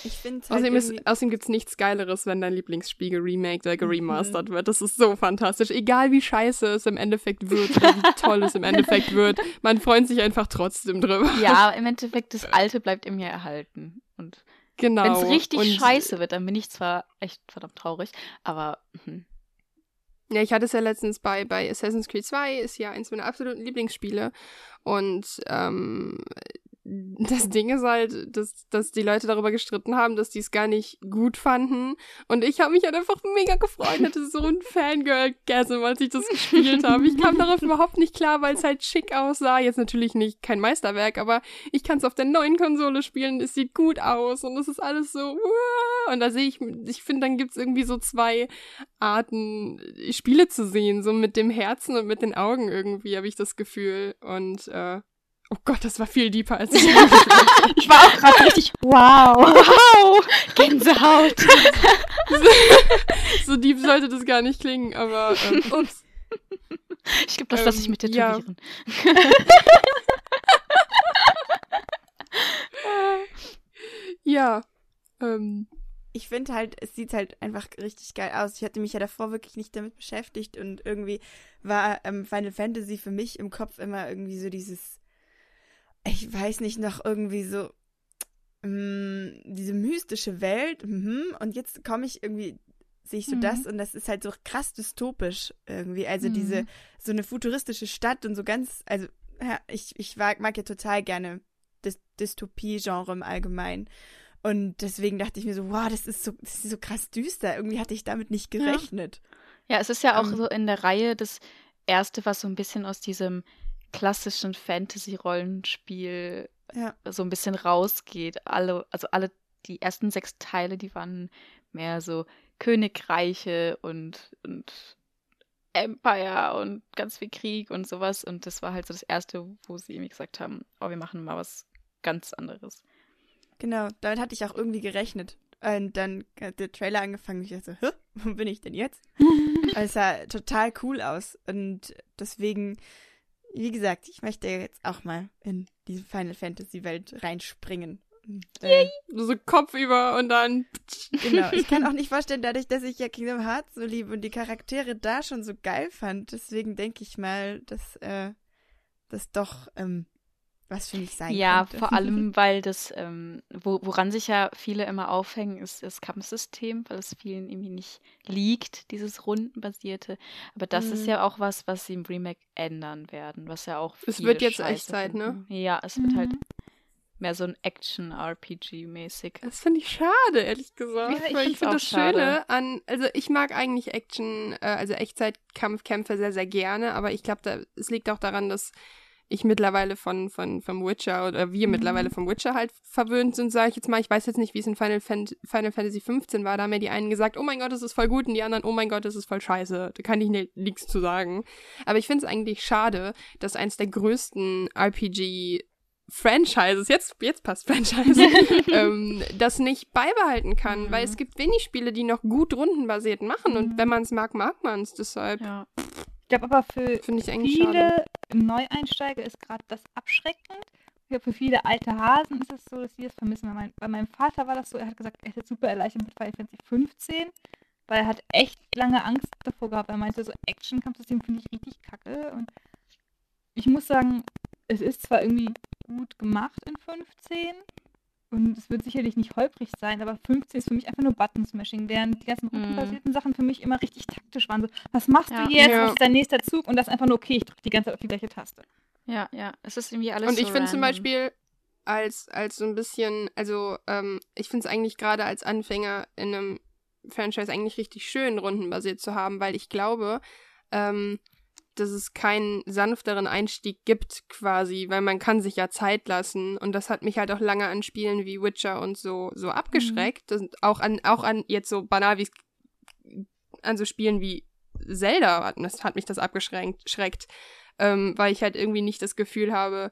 Ich finde halt Außerdem, irgendwie- außerdem gibt es nichts Geileres, wenn dein Lieblingsspiel geremaked oder Mhm. geremastert wird. Das ist so fantastisch. Egal wie scheiße es im Endeffekt wird oder wie toll es im Endeffekt wird, man freut sich einfach trotzdem drüber. Ja, im Endeffekt, das Alte bleibt in mir erhalten. Und Genau. wenn es richtig Und- scheiße wird, dann bin ich zwar echt verdammt traurig, aber hm, Ja, ich hatte es ja letztens bei, bei Assassin's Creed 2, ist ja eins meiner absoluten Lieblingsspiele. Und ähm, das Ding ist halt, dass, dass die Leute darüber gestritten haben, dass die es gar nicht gut fanden. Und ich habe mich halt einfach mega gefreut, hatte so ein Fangirl-Gasm, als ich das gespielt habe. Ich kam darauf überhaupt nicht klar, weil es halt schick aussah. Jetzt natürlich nicht kein Meisterwerk, aber ich kann es auf der neuen Konsole spielen. Es sieht gut aus und es ist alles so. uah. Und da sehe ich, ich finde, dann gibt's irgendwie so zwei Arten, Spiele zu sehen. So mit dem Herzen und mit den Augen irgendwie, habe ich das Gefühl. Und äh, oh Gott, das war viel deeper als ich Ich war auch gerade richtig, wow. wow, Gänsehaut. So deep sollte das gar nicht klingen, aber ähm, ups. Ich glaube, das lasse ich Ähm, mit ja. tätowieren. Ja. Ähm, ich finde halt, es sieht halt einfach richtig geil aus. Ich hatte mich ja davor wirklich nicht damit beschäftigt und irgendwie war ähm, Final Fantasy für mich im Kopf immer irgendwie so dieses, ich weiß nicht, noch irgendwie so mm, diese mystische Welt. Mhm. Und jetzt komme ich irgendwie, sehe ich so Mhm. das und das ist halt so krass dystopisch irgendwie. Also Mhm. diese, so eine futuristische Stadt und so ganz, also ja, ich, ich mag, mag ja total gerne das Dystopie-Genre im Allgemeinen. Und deswegen dachte ich mir so, wow, das ist so, das ist so krass düster. Irgendwie hatte ich damit nicht Ja. gerechnet. Ja, es ist ja auch Ähm. so in der Reihe das erste, was so ein bisschen aus diesem klassischen Fantasy-Rollenspiel Ja. so ein bisschen rausgeht. Alle, also alle, die ersten sechs Teile, die waren mehr so Königreiche und, und Empire und ganz viel Krieg und sowas. Und das war halt so das erste, wo sie irgendwie gesagt haben, oh, wir machen mal was ganz anderes. Genau, damit hatte ich auch irgendwie gerechnet. Und dann hat der Trailer angefangen und ich dachte, so, hä, wo bin ich denn jetzt? Aber es sah total cool aus. Und deswegen, wie gesagt, ich möchte jetzt auch mal in diese Final Fantasy Welt reinspringen. Und, äh, so Kopf über und dann. genau. Ich kann auch nicht vorstellen, dadurch, dass ich ja Kingdom Hearts so liebe und die Charaktere da schon so geil fand. Deswegen denke ich mal, dass äh, das doch ähm, was für mich sein Ja, könnte. vor allem, weil das, ähm, wo, woran sich ja viele immer aufhängen, ist das Kampfsystem, weil es vielen irgendwie nicht liegt, dieses rundenbasierte. Aber das ist Mhm. ja auch was, was sie im Remake ändern werden, was ja auch Es wird jetzt scheiße Echtzeit, ne? Ja, es wird halt Mhm. mehr so ein Action-RPG-mäßig. Das finde ich schade, ehrlich gesagt. Ja, ich weil ich finde das schade. Schöne an, also ich mag eigentlich Action, äh, also Echtzeitkampfkämpfe sehr, sehr gerne, aber ich glaube, es liegt auch daran, dass ich mittlerweile von, von vom Witcher oder wir Mhm. mittlerweile vom Witcher halt verwöhnt sind, sage ich jetzt mal. Ich weiß jetzt nicht, wie es in Final, Fan Final Fantasy 15 war. Da haben mir die einen gesagt, oh mein Gott, das ist voll gut und die anderen, oh mein Gott, das ist voll scheiße. Da kann ich ni- nichts zu sagen. Aber ich finde es eigentlich schade, dass eins der größten RPG Franchises, jetzt, jetzt passt Franchise, ähm, das nicht beibehalten kann, Mhm. weil es gibt wenig Spiele, die noch gut rundenbasiert machen und Mhm. wenn man es mag, mag man es. Deshalb Ja. Glaube aber für ich eigentlich schade. viele Neueinsteiger ist gerade das abschreckend. Ich glaube, für viele alte Hasen ist es so, dass sie das vermissen. Bei, mein, bei meinem Vater war das so, er hat gesagt, er ist jetzt super erleichtert mit Final Fantasy 15, weil er hat echt lange Angst davor gehabt. Er meinte, so Action-Kampfsystem finde ich richtig kacke. Und ich muss sagen, es ist zwar irgendwie gut gemacht in 15 und es wird sicherlich nicht holprig sein, aber 15 ist für mich einfach nur Button-Smashing, während die ganzen Mhm. rundenbasierten Sachen für mich immer richtig taktisch waren. So, was machst Ja. du jetzt? Ja. Was ist dein nächster Zug? Und das ist einfach nur, okay, ich drücke die ganze Zeit auf die gleiche Taste. ja, ja, es ist irgendwie alles Und ich so finde zum. Beispiel als, als so ein bisschen, also ähm, ich finde es eigentlich gerade als Anfänger in einem Franchise eigentlich richtig schön, rundenbasiert zu haben, weil ich glaube, ähm, dass es keinen sanfteren Einstieg gibt quasi, weil man kann sich ja Zeit lassen und das hat mich halt auch lange an Spielen wie Witcher und so so abgeschreckt, mhm. auch an auch an jetzt so banal wie an so Spielen wie Zelda das hat mich das abgeschränkt, schreckt, ähm, weil ich halt irgendwie nicht das Gefühl habe,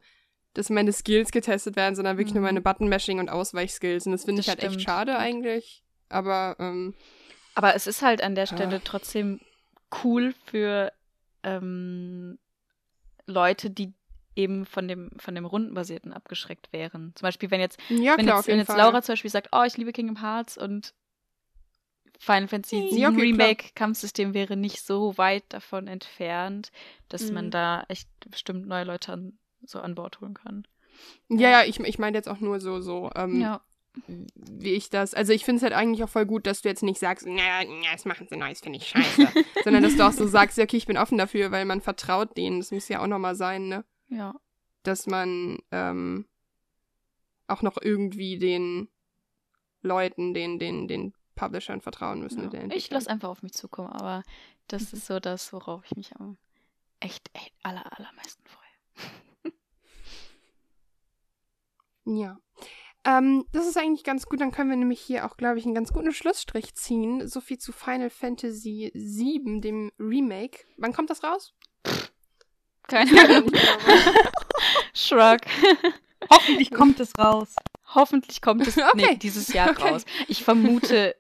dass meine Skills getestet werden, sondern wirklich mhm. nur meine Button-Mashing und Ausweichskills. Und das finde ich halt stimmt. echt schade eigentlich. Aber, ähm, Aber es ist halt an der Stelle ja. trotzdem cool für ähm, Leute, die eben von dem, von dem Rundenbasierten abgeschreckt wären. Zum Beispiel, wenn jetzt, ja, wenn klar, jetzt, wenn jetzt Laura zum Beispiel sagt, oh, ich liebe Kingdom Hearts und Final Fantasy VII ja, okay, Remake Kampfsystem wäre nicht so weit davon entfernt, dass mhm. man da echt bestimmt neue Leute an, so an Bord holen kann. Ja, ja, ich, ich meine jetzt auch nur so, so, ähm, ja. Wie ich das, also ich finde es halt eigentlich auch voll gut, dass du jetzt nicht sagst, naja, na, das machen sie neu, das finde ich scheiße, sondern dass du auch so sagst, ja, okay, ich bin offen dafür, weil man vertraut denen, das muss ja auch nochmal sein, ne? Ja. Dass man, ähm, auch noch irgendwie den Leuten, den, den, den Publishern vertrauen müssen. Ja. Ich lasse einfach auf mich zukommen, aber das ist so das, worauf ich mich am echt, echt aller, allermeisten freue. ja. Ähm, das ist eigentlich ganz gut. Dann können wir nämlich hier auch, glaube ich, einen ganz guten Schlussstrich ziehen. So viel zu Final Fantasy VII, dem Remake. Wann kommt das raus? Keine Ahnung. Shrug. Hoffentlich kommt es raus. Hoffentlich kommt es okay. nee, dieses Jahr okay. raus. Ich vermute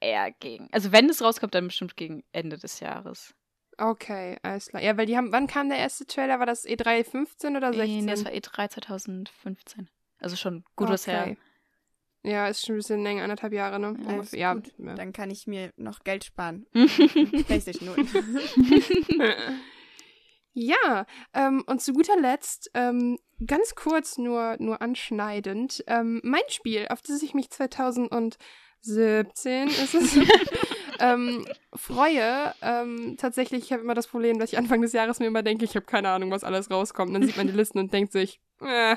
eher gegen. Also wenn es rauskommt, dann bestimmt gegen Ende des Jahres. Okay, alles klar. Ja, weil die haben, wann kam der erste Trailer? War das E3 15 oder 16? Nee, das war E3 2015. Also schon gut was her. Ja, ist schon ein bisschen länger, anderthalb Jahre, ne? Ja, ja, ja, Dann kann ich mir noch Geld sparen. PlayStation Ja, ähm, und zu guter Letzt, ähm, ganz kurz nur, nur anschneidend, ähm, mein Spiel, auf das ich mich 2000 und 17 ist es. ähm, freue. Ähm, tatsächlich, ich habe immer das Problem, dass ich Anfang des Jahres mir immer denke, ich habe keine Ahnung, was alles rauskommt. dann sieht man die Listen und denkt sich, äh.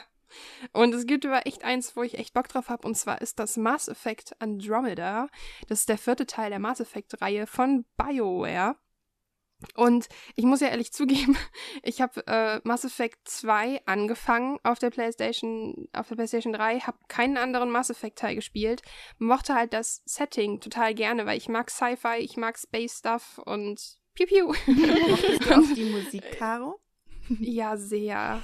Und es gibt aber echt eins, wo ich echt Bock drauf habe, und zwar ist das Mass Effect Andromeda. Das ist der vierte Teil der Mass Effect-Reihe von BioWare. Und ich muss ja ehrlich zugeben, ich habe äh, Mass Effect 2 angefangen auf der PlayStation, auf der PlayStation 3, habe keinen anderen Mass Effect Teil gespielt, mochte halt das Setting total gerne, weil ich mag Sci-Fi, ich mag Space Stuff und Piu Piu. Mochtest du auch die Musik, Caro? Ja, sehr.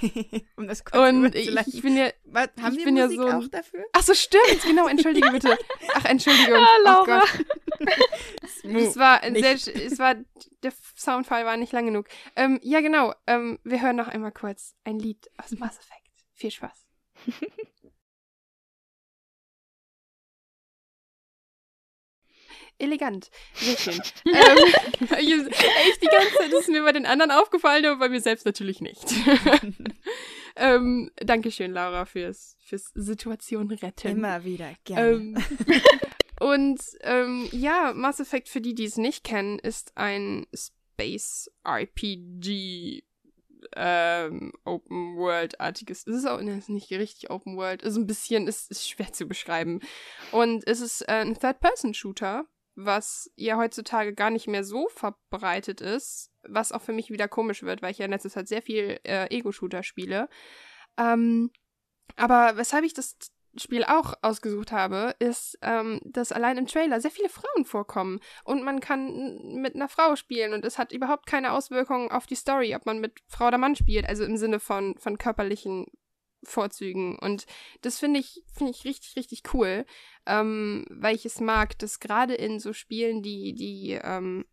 um das kurz Und ich, bin ja, Was, haben ich bin Musik ja so auch dafür? Ach so, stimmt, genau, entschuldige bitte. Ach, Entschuldigung. Ja, Laura. Oh es war sehr, es war, der Soundfile war nicht lang genug. Ähm, ja, genau, ähm, wir hören noch einmal kurz ein Lied aus Mass Effect. Viel Spaß. Elegant. Sehr schön. ähm, echt die ganze Zeit ist mir bei den anderen aufgefallen, aber bei mir selbst natürlich nicht. ähm, Dankeschön, Laura, fürs, fürs Situation retten. Immer wieder, gerne. Ähm, und ähm, ja, Mass Effect, für die, die es nicht kennen, ist ein Space RPG ähm, Open World-artiges. Es ist auch ne, ist nicht richtig Open World. Ist ein bisschen, ist, ist schwer zu beschreiben. Und es ist äh, ein Third-Person-Shooter was ja heutzutage gar nicht mehr so verbreitet ist, was auch für mich wieder komisch wird, weil ich ja in letzter Zeit sehr viel äh, Ego-Shooter spiele. Ähm, aber weshalb ich das Spiel auch ausgesucht habe, ist, ähm, dass allein im Trailer sehr viele Frauen vorkommen und man kann mit einer Frau spielen und es hat überhaupt keine Auswirkungen auf die Story, ob man mit Frau oder Mann spielt, also im Sinne von, von körperlichen Vorzügen. Und das finde ich, finde ich richtig, richtig cool, ähm, weil ich es mag, dass gerade in so Spielen, die, die ähm,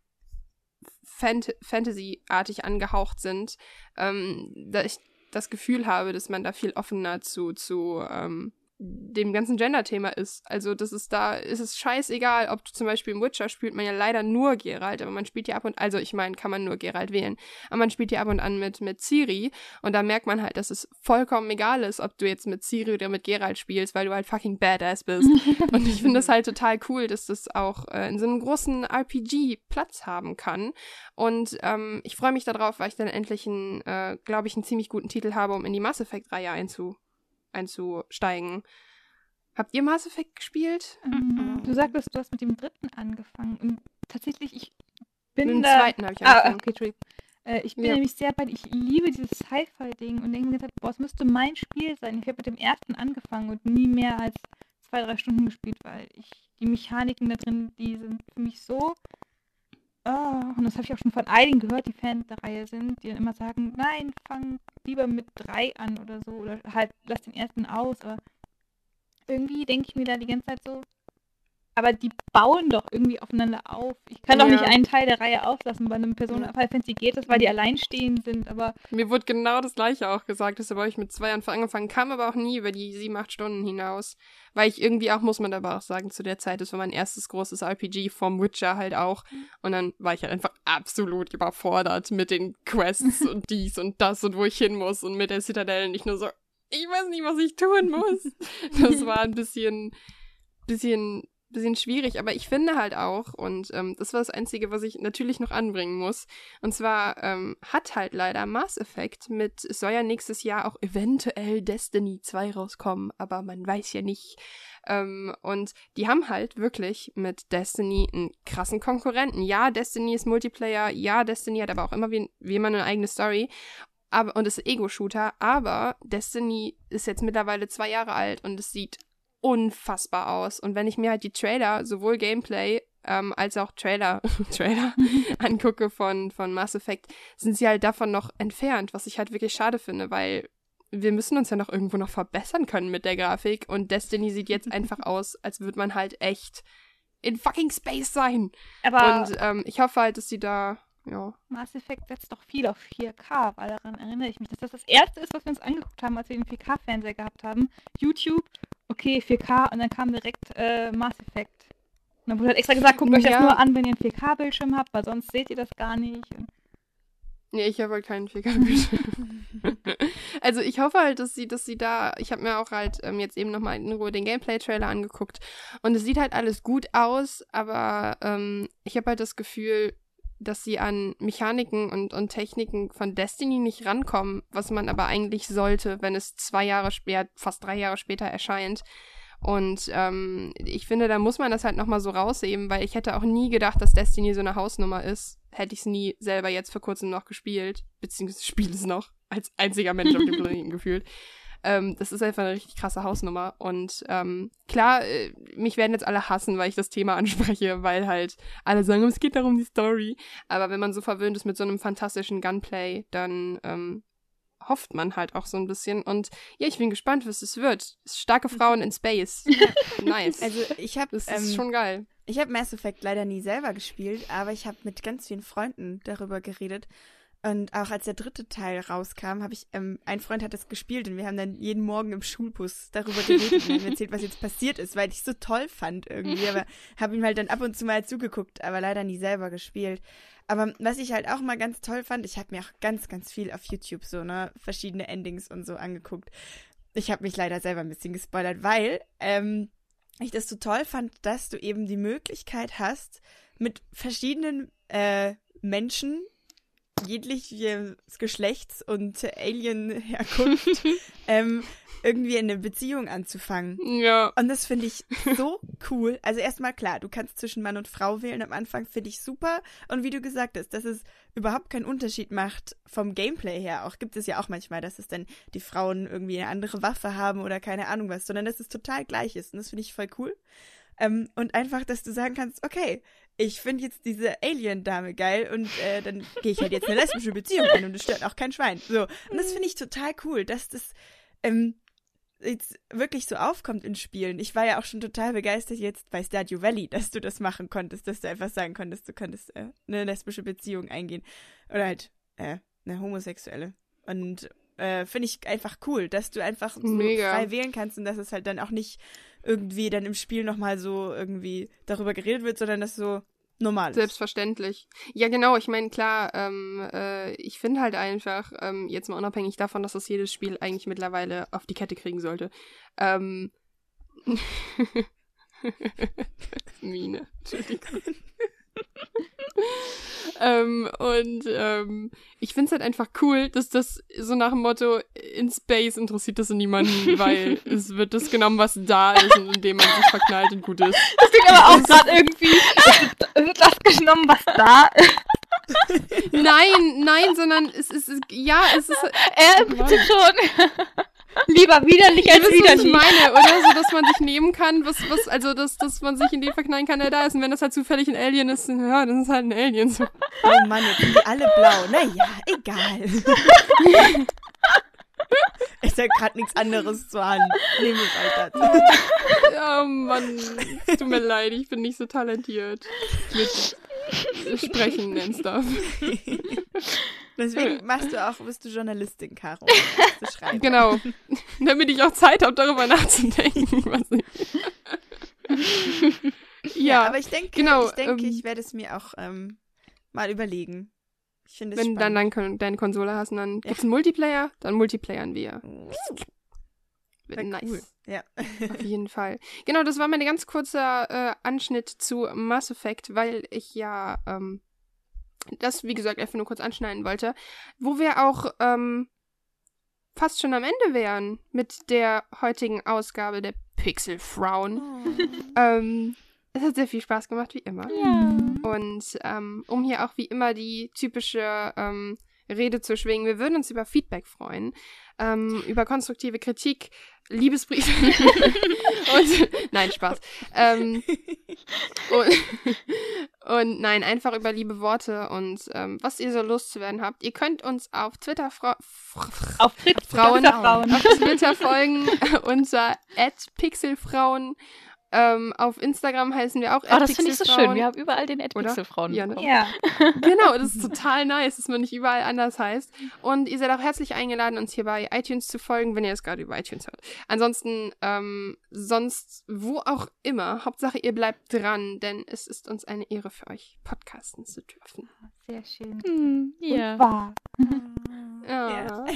Fant Fantasy-artig angehaucht sind, ähm, da ich das Gefühl habe, dass man da viel offener zu, zu ähm, dem ganzen Gender-Thema ist. Also, das ist da, ist es scheißegal, ob du zum Beispiel im Witcher spielt man ja leider nur Geralt, aber man spielt ja ab und, also ich meine, kann man nur Geralt wählen, aber man spielt ja ab und an mit, mit Ciri und da merkt man halt, dass es vollkommen egal ist, ob du jetzt mit Ciri oder mit Geralt spielst, weil du halt fucking badass bist. und ich finde das halt total cool, dass das auch äh, in so einem großen RPG Platz haben kann. Und ähm, ich freue mich darauf, weil ich dann endlich einen, äh, glaube ich, einen ziemlich guten Titel habe, um in die Mass Effect-Reihe einzu einzusteigen. Habt ihr Mass Effect gespielt? Mhm. Du sagtest, du hast mit dem dritten angefangen. Und tatsächlich, ich bin mit dem da... zweiten habe ich angefangen. Ah, okay, Entschuldigung. Äh, ich bin Ja. nämlich sehr bei, ich liebe dieses Sci-Fi-Ding und denke mir gesagt, boah, es müsste mein Spiel sein. Ich habe mit dem ersten angefangen und nie mehr als zwei, drei Stunden gespielt, weil ich die Mechaniken da drin, die sind für mich so. Ah, und das habe ich auch schon von einigen gehört, die Fan der Reihe sind, die dann immer sagen, nein, fang lieber mit drei an oder so, oder halt lass den ersten aus, aber irgendwie denke ich mir da die ganze Zeit so, aber die bauen doch irgendwie aufeinander auf. Ich kann doch nicht Ja. einen Teil der Reihe auslassen. Bei einem Persona Ja. Final Fantasy geht das, weil die alleinstehend sind, aber Mir wurde genau das gleiche auch gesagt, deshalb habe ich mit zwei Jahren angefangen, kam aber auch nie über die sieben, acht Stunden hinaus. Weil ich irgendwie auch, muss man aber auch sagen, zu der Zeit, das war mein erstes großes RPG vom Witcher halt auch. Und dann war ich halt einfach absolut überfordert mit den Quests und dies und das und wo ich hin muss und mit der Citadel nicht nur so, ich weiß nicht, was ich tun muss. Das war ein bisschen, bisschen, bisschen schwierig, aber ich finde halt auch, und ähm, das war das Einzige, was ich natürlich noch anbringen muss, und zwar ähm, hat halt leider Mass Effect mit, es soll ja nächstes Jahr auch eventuell Destiny 2 rauskommen, aber man weiß ja nicht. Ähm, und die haben halt wirklich mit Destiny einen krassen Konkurrenten. Ja, Destiny ist Multiplayer, ja, Destiny hat aber auch immer wie, wie immer eine eigene Story. Aber, und ist Ego-Shooter, aber Destiny ist jetzt mittlerweile zwei Jahre alt und es sieht unfassbar aus. Und wenn ich mir halt die Trailer, sowohl Gameplay ähm, als auch Trailer, Trailer angucke von, von Mass Effect, sind sie halt davon noch entfernt, was ich halt wirklich schade finde, weil wir müssen uns ja noch irgendwo noch verbessern können mit der Grafik und Destiny sieht jetzt einfach aus, als würde man halt echt in fucking Space sein. aber und ähm, ich hoffe halt, dass sie da, ja. Mass Effect setzt doch viel auf 4K, weil daran erinnere ich mich, dass das das erste ist, was wir uns angeguckt haben, als wir den 4K-Fernseher gehabt haben. YouTube, okay, 4K und dann kam direkt äh, Mass Effect. Und dann wurde halt extra gesagt, guckt euch Ja. das nur an, wenn ihr einen 4K-Bildschirm habt, weil sonst seht ihr das gar nicht. Nee, ich habe halt keinen 4K-Bildschirm. also ich hoffe halt, dass sie, dass sie da, ich habe mir auch halt ähm, jetzt eben nochmal in Ruhe den Gameplay-Trailer angeguckt und es sieht halt alles gut aus, aber ähm, ich habe halt das Gefühl, dass sie an Mechaniken und, und Techniken von Destiny nicht rankommen, was man aber eigentlich sollte, wenn es zwei Jahre später, fast drei Jahre später erscheint. Und ähm, ich finde, da muss man das halt nochmal so rausheben, weil ich hätte auch nie gedacht, dass Destiny so eine Hausnummer ist. Hätte ich es nie selber jetzt vor kurzem noch gespielt, beziehungsweise spiele es noch, als einziger Mensch auf dem Planeten gefühlt. Ähm, das ist einfach eine richtig krasse Hausnummer. Und ähm, klar, äh, mich werden jetzt alle hassen, weil ich das Thema anspreche, weil halt alle sagen, es geht darum die Story. Aber wenn man so verwöhnt ist mit so einem fantastischen Gunplay, dann ähm, hofft man halt auch so ein bisschen. Und ja, ich bin gespannt, was es wird. Starke Frauen in Space. nice. Also ich habe das ist ähm, schon geil. Ich habe Mass Effect leider nie selber gespielt, aber ich habe mit ganz vielen Freunden darüber geredet. Und auch als der dritte Teil rauskam, habe ich, ähm, ein Freund hat das gespielt und wir haben dann jeden Morgen im Schulbus darüber geredet und haben erzählt, was jetzt passiert ist, weil ich es so toll fand irgendwie. Aber habe ihm halt dann ab und zu mal zugeguckt, aber leider nie selber gespielt. Aber was ich halt auch mal ganz toll fand, ich habe mir auch ganz, ganz viel auf YouTube so, ne, verschiedene Endings und so angeguckt. Ich habe mich leider selber ein bisschen gespoilert, weil, ähm, ich das so toll fand, dass du eben die Möglichkeit hast, mit verschiedenen äh, Menschen jegliches Geschlechts und Alien-Herkunft ähm, irgendwie eine Beziehung anzufangen. Ja. Und das finde ich so cool. Also erstmal klar, du kannst zwischen Mann und Frau wählen am Anfang, finde ich super. Und wie du gesagt hast, dass es überhaupt keinen Unterschied macht vom Gameplay her. Auch gibt es ja auch manchmal, dass es dann die Frauen irgendwie eine andere Waffe haben oder keine Ahnung was, sondern dass es total gleich ist. Und das finde ich voll cool. Ähm, und einfach, dass du sagen kannst, okay, ich finde jetzt diese Alien-Dame geil und äh, dann gehe ich halt jetzt eine lesbische Beziehung ein und es stört auch kein Schwein. So. Und das finde ich total cool, dass das ähm, jetzt wirklich so aufkommt in Spielen. Ich war ja auch schon total begeistert jetzt bei Stardew Valley, dass du das machen konntest, dass du einfach sagen konntest, du könntest äh, eine lesbische Beziehung eingehen. Oder halt äh, eine homosexuelle. Und äh, finde ich einfach cool, dass du einfach so Mega. frei wählen kannst und dass es halt dann auch nicht irgendwie dann im Spiel nochmal so irgendwie darüber geredet wird, sondern dass so normal ist. Selbstverständlich. Ja, genau. Ich meine, klar, ähm, äh, ich finde halt einfach, ähm, jetzt mal unabhängig davon, dass das jedes Spiel eigentlich mittlerweile auf die Kette kriegen sollte. Ähm, Mine, Entschuldigung. ähm, und ähm, ich finde es halt einfach cool, dass das so nach dem Motto, in Space interessiert das niemanden, weil es wird das genommen, was da ist und indem man sich verknallt und gut ist. Das klingt aber auch gerade irgendwie, es wird- das genommen, was da ist. Nein, nein, sondern es ist, ja, es ist. Äh, bitte schon. Lieber widerlich als wisst, was ich widerlich. meine, oder? So, dass man sich nehmen kann, was, was, also, dass, dass man sich in den verknallen kann, der da ist. Und wenn das halt zufällig ein Alien ist, ja, dann ist es halt ein Alien. So. Oh Mann, jetzt sind die alle blau. Naja, egal. ich sag grad nichts anderes zur Hand. Nehmen wir weiter. Oh Mann, es tut mir leid, ich bin nicht so talentiert mit Sprechen und Stuff. Deswegen machst du auch, bist du Journalistin, Caro. Du. Genau. Damit ich auch Zeit habe, darüber nachzudenken. Was ich... ja, aber ich denke, genau, ich, denke, ähm, ich werde es mir auch ähm, mal überlegen. Ich finde wenn du dann spannend. dein, deine Konsole hast und dann gibt's einen Multiplayer, dann multiplayern wir. Oh, Wird nice. cool. Ja. Auf jeden Fall. Genau, das war mein ganz kurzer äh, Anschnitt zu Mass Effect, weil ich ja ähm, das, wie gesagt, einfach nur kurz anschneiden wollte, wo wir auch ähm, fast schon am Ende wären mit der heutigen Ausgabe der Pixelfrauen. Ähm, es hat sehr viel Spaß gemacht, wie immer. Ja. Und ähm, um hier auch wie immer die typische ähm, Rede zu schwingen, wir würden uns über Feedback freuen, ähm, über konstruktive Kritik, Liebesbriefe und nein, Spaß. Ähm, und, und nein, einfach über liebe Worte und ähm, was ihr so loszuwerden habt. Ihr könnt uns auf Twitter fra fr- Auf Frauen, Frauen. auf Twitter folgen unter @pixelfrauen. Ähm, auf Instagram heißen wir auch Oh, das finde ich so schön. Wir haben überall den Oder? Ad-Pixel-Frauen. Ja, ne? Ja. Genau, das ist total nice, dass man nicht überall anders heißt. Und ihr seid auch herzlich eingeladen, uns hier bei iTunes zu folgen, wenn ihr es gerade über iTunes hört. Ansonsten, ähm, sonst wo auch immer. Hauptsache, ihr bleibt dran, denn es ist uns eine Ehre für euch, podcasten zu dürfen. Sehr schön. Hm, ja. Und wahr. Ja.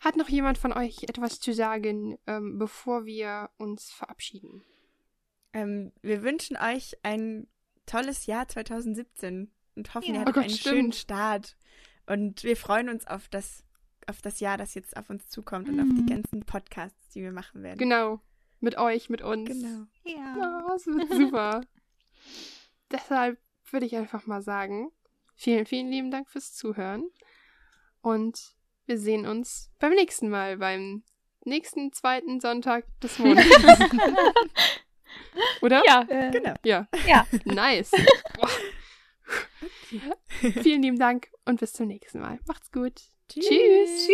Hat noch jemand von euch etwas zu sagen, ähm, bevor wir uns verabschieden? Ähm, wir wünschen euch ein tolles Jahr 2017 und hoffen, Ja. ihr Oh hattet Gott, einen stimmt. schönen Start. Und wir freuen uns auf das, auf das Jahr, das jetzt auf uns zukommt und auf die Mhm. ganzen Podcasts, die wir machen werden. Genau. Mit euch, mit uns. Genau. Ja. Ja, es wird super. Deshalb würde ich einfach mal sagen, vielen, vielen lieben Dank fürs Zuhören. Und wir sehen uns beim nächsten Mal, beim nächsten zweiten Sonntag des Monats. Oder? Ja. Äh, Genau. Ja. Ja. Nice. Vielen lieben Dank und bis zum nächsten Mal. Macht's gut. Tschüss. Tschüss.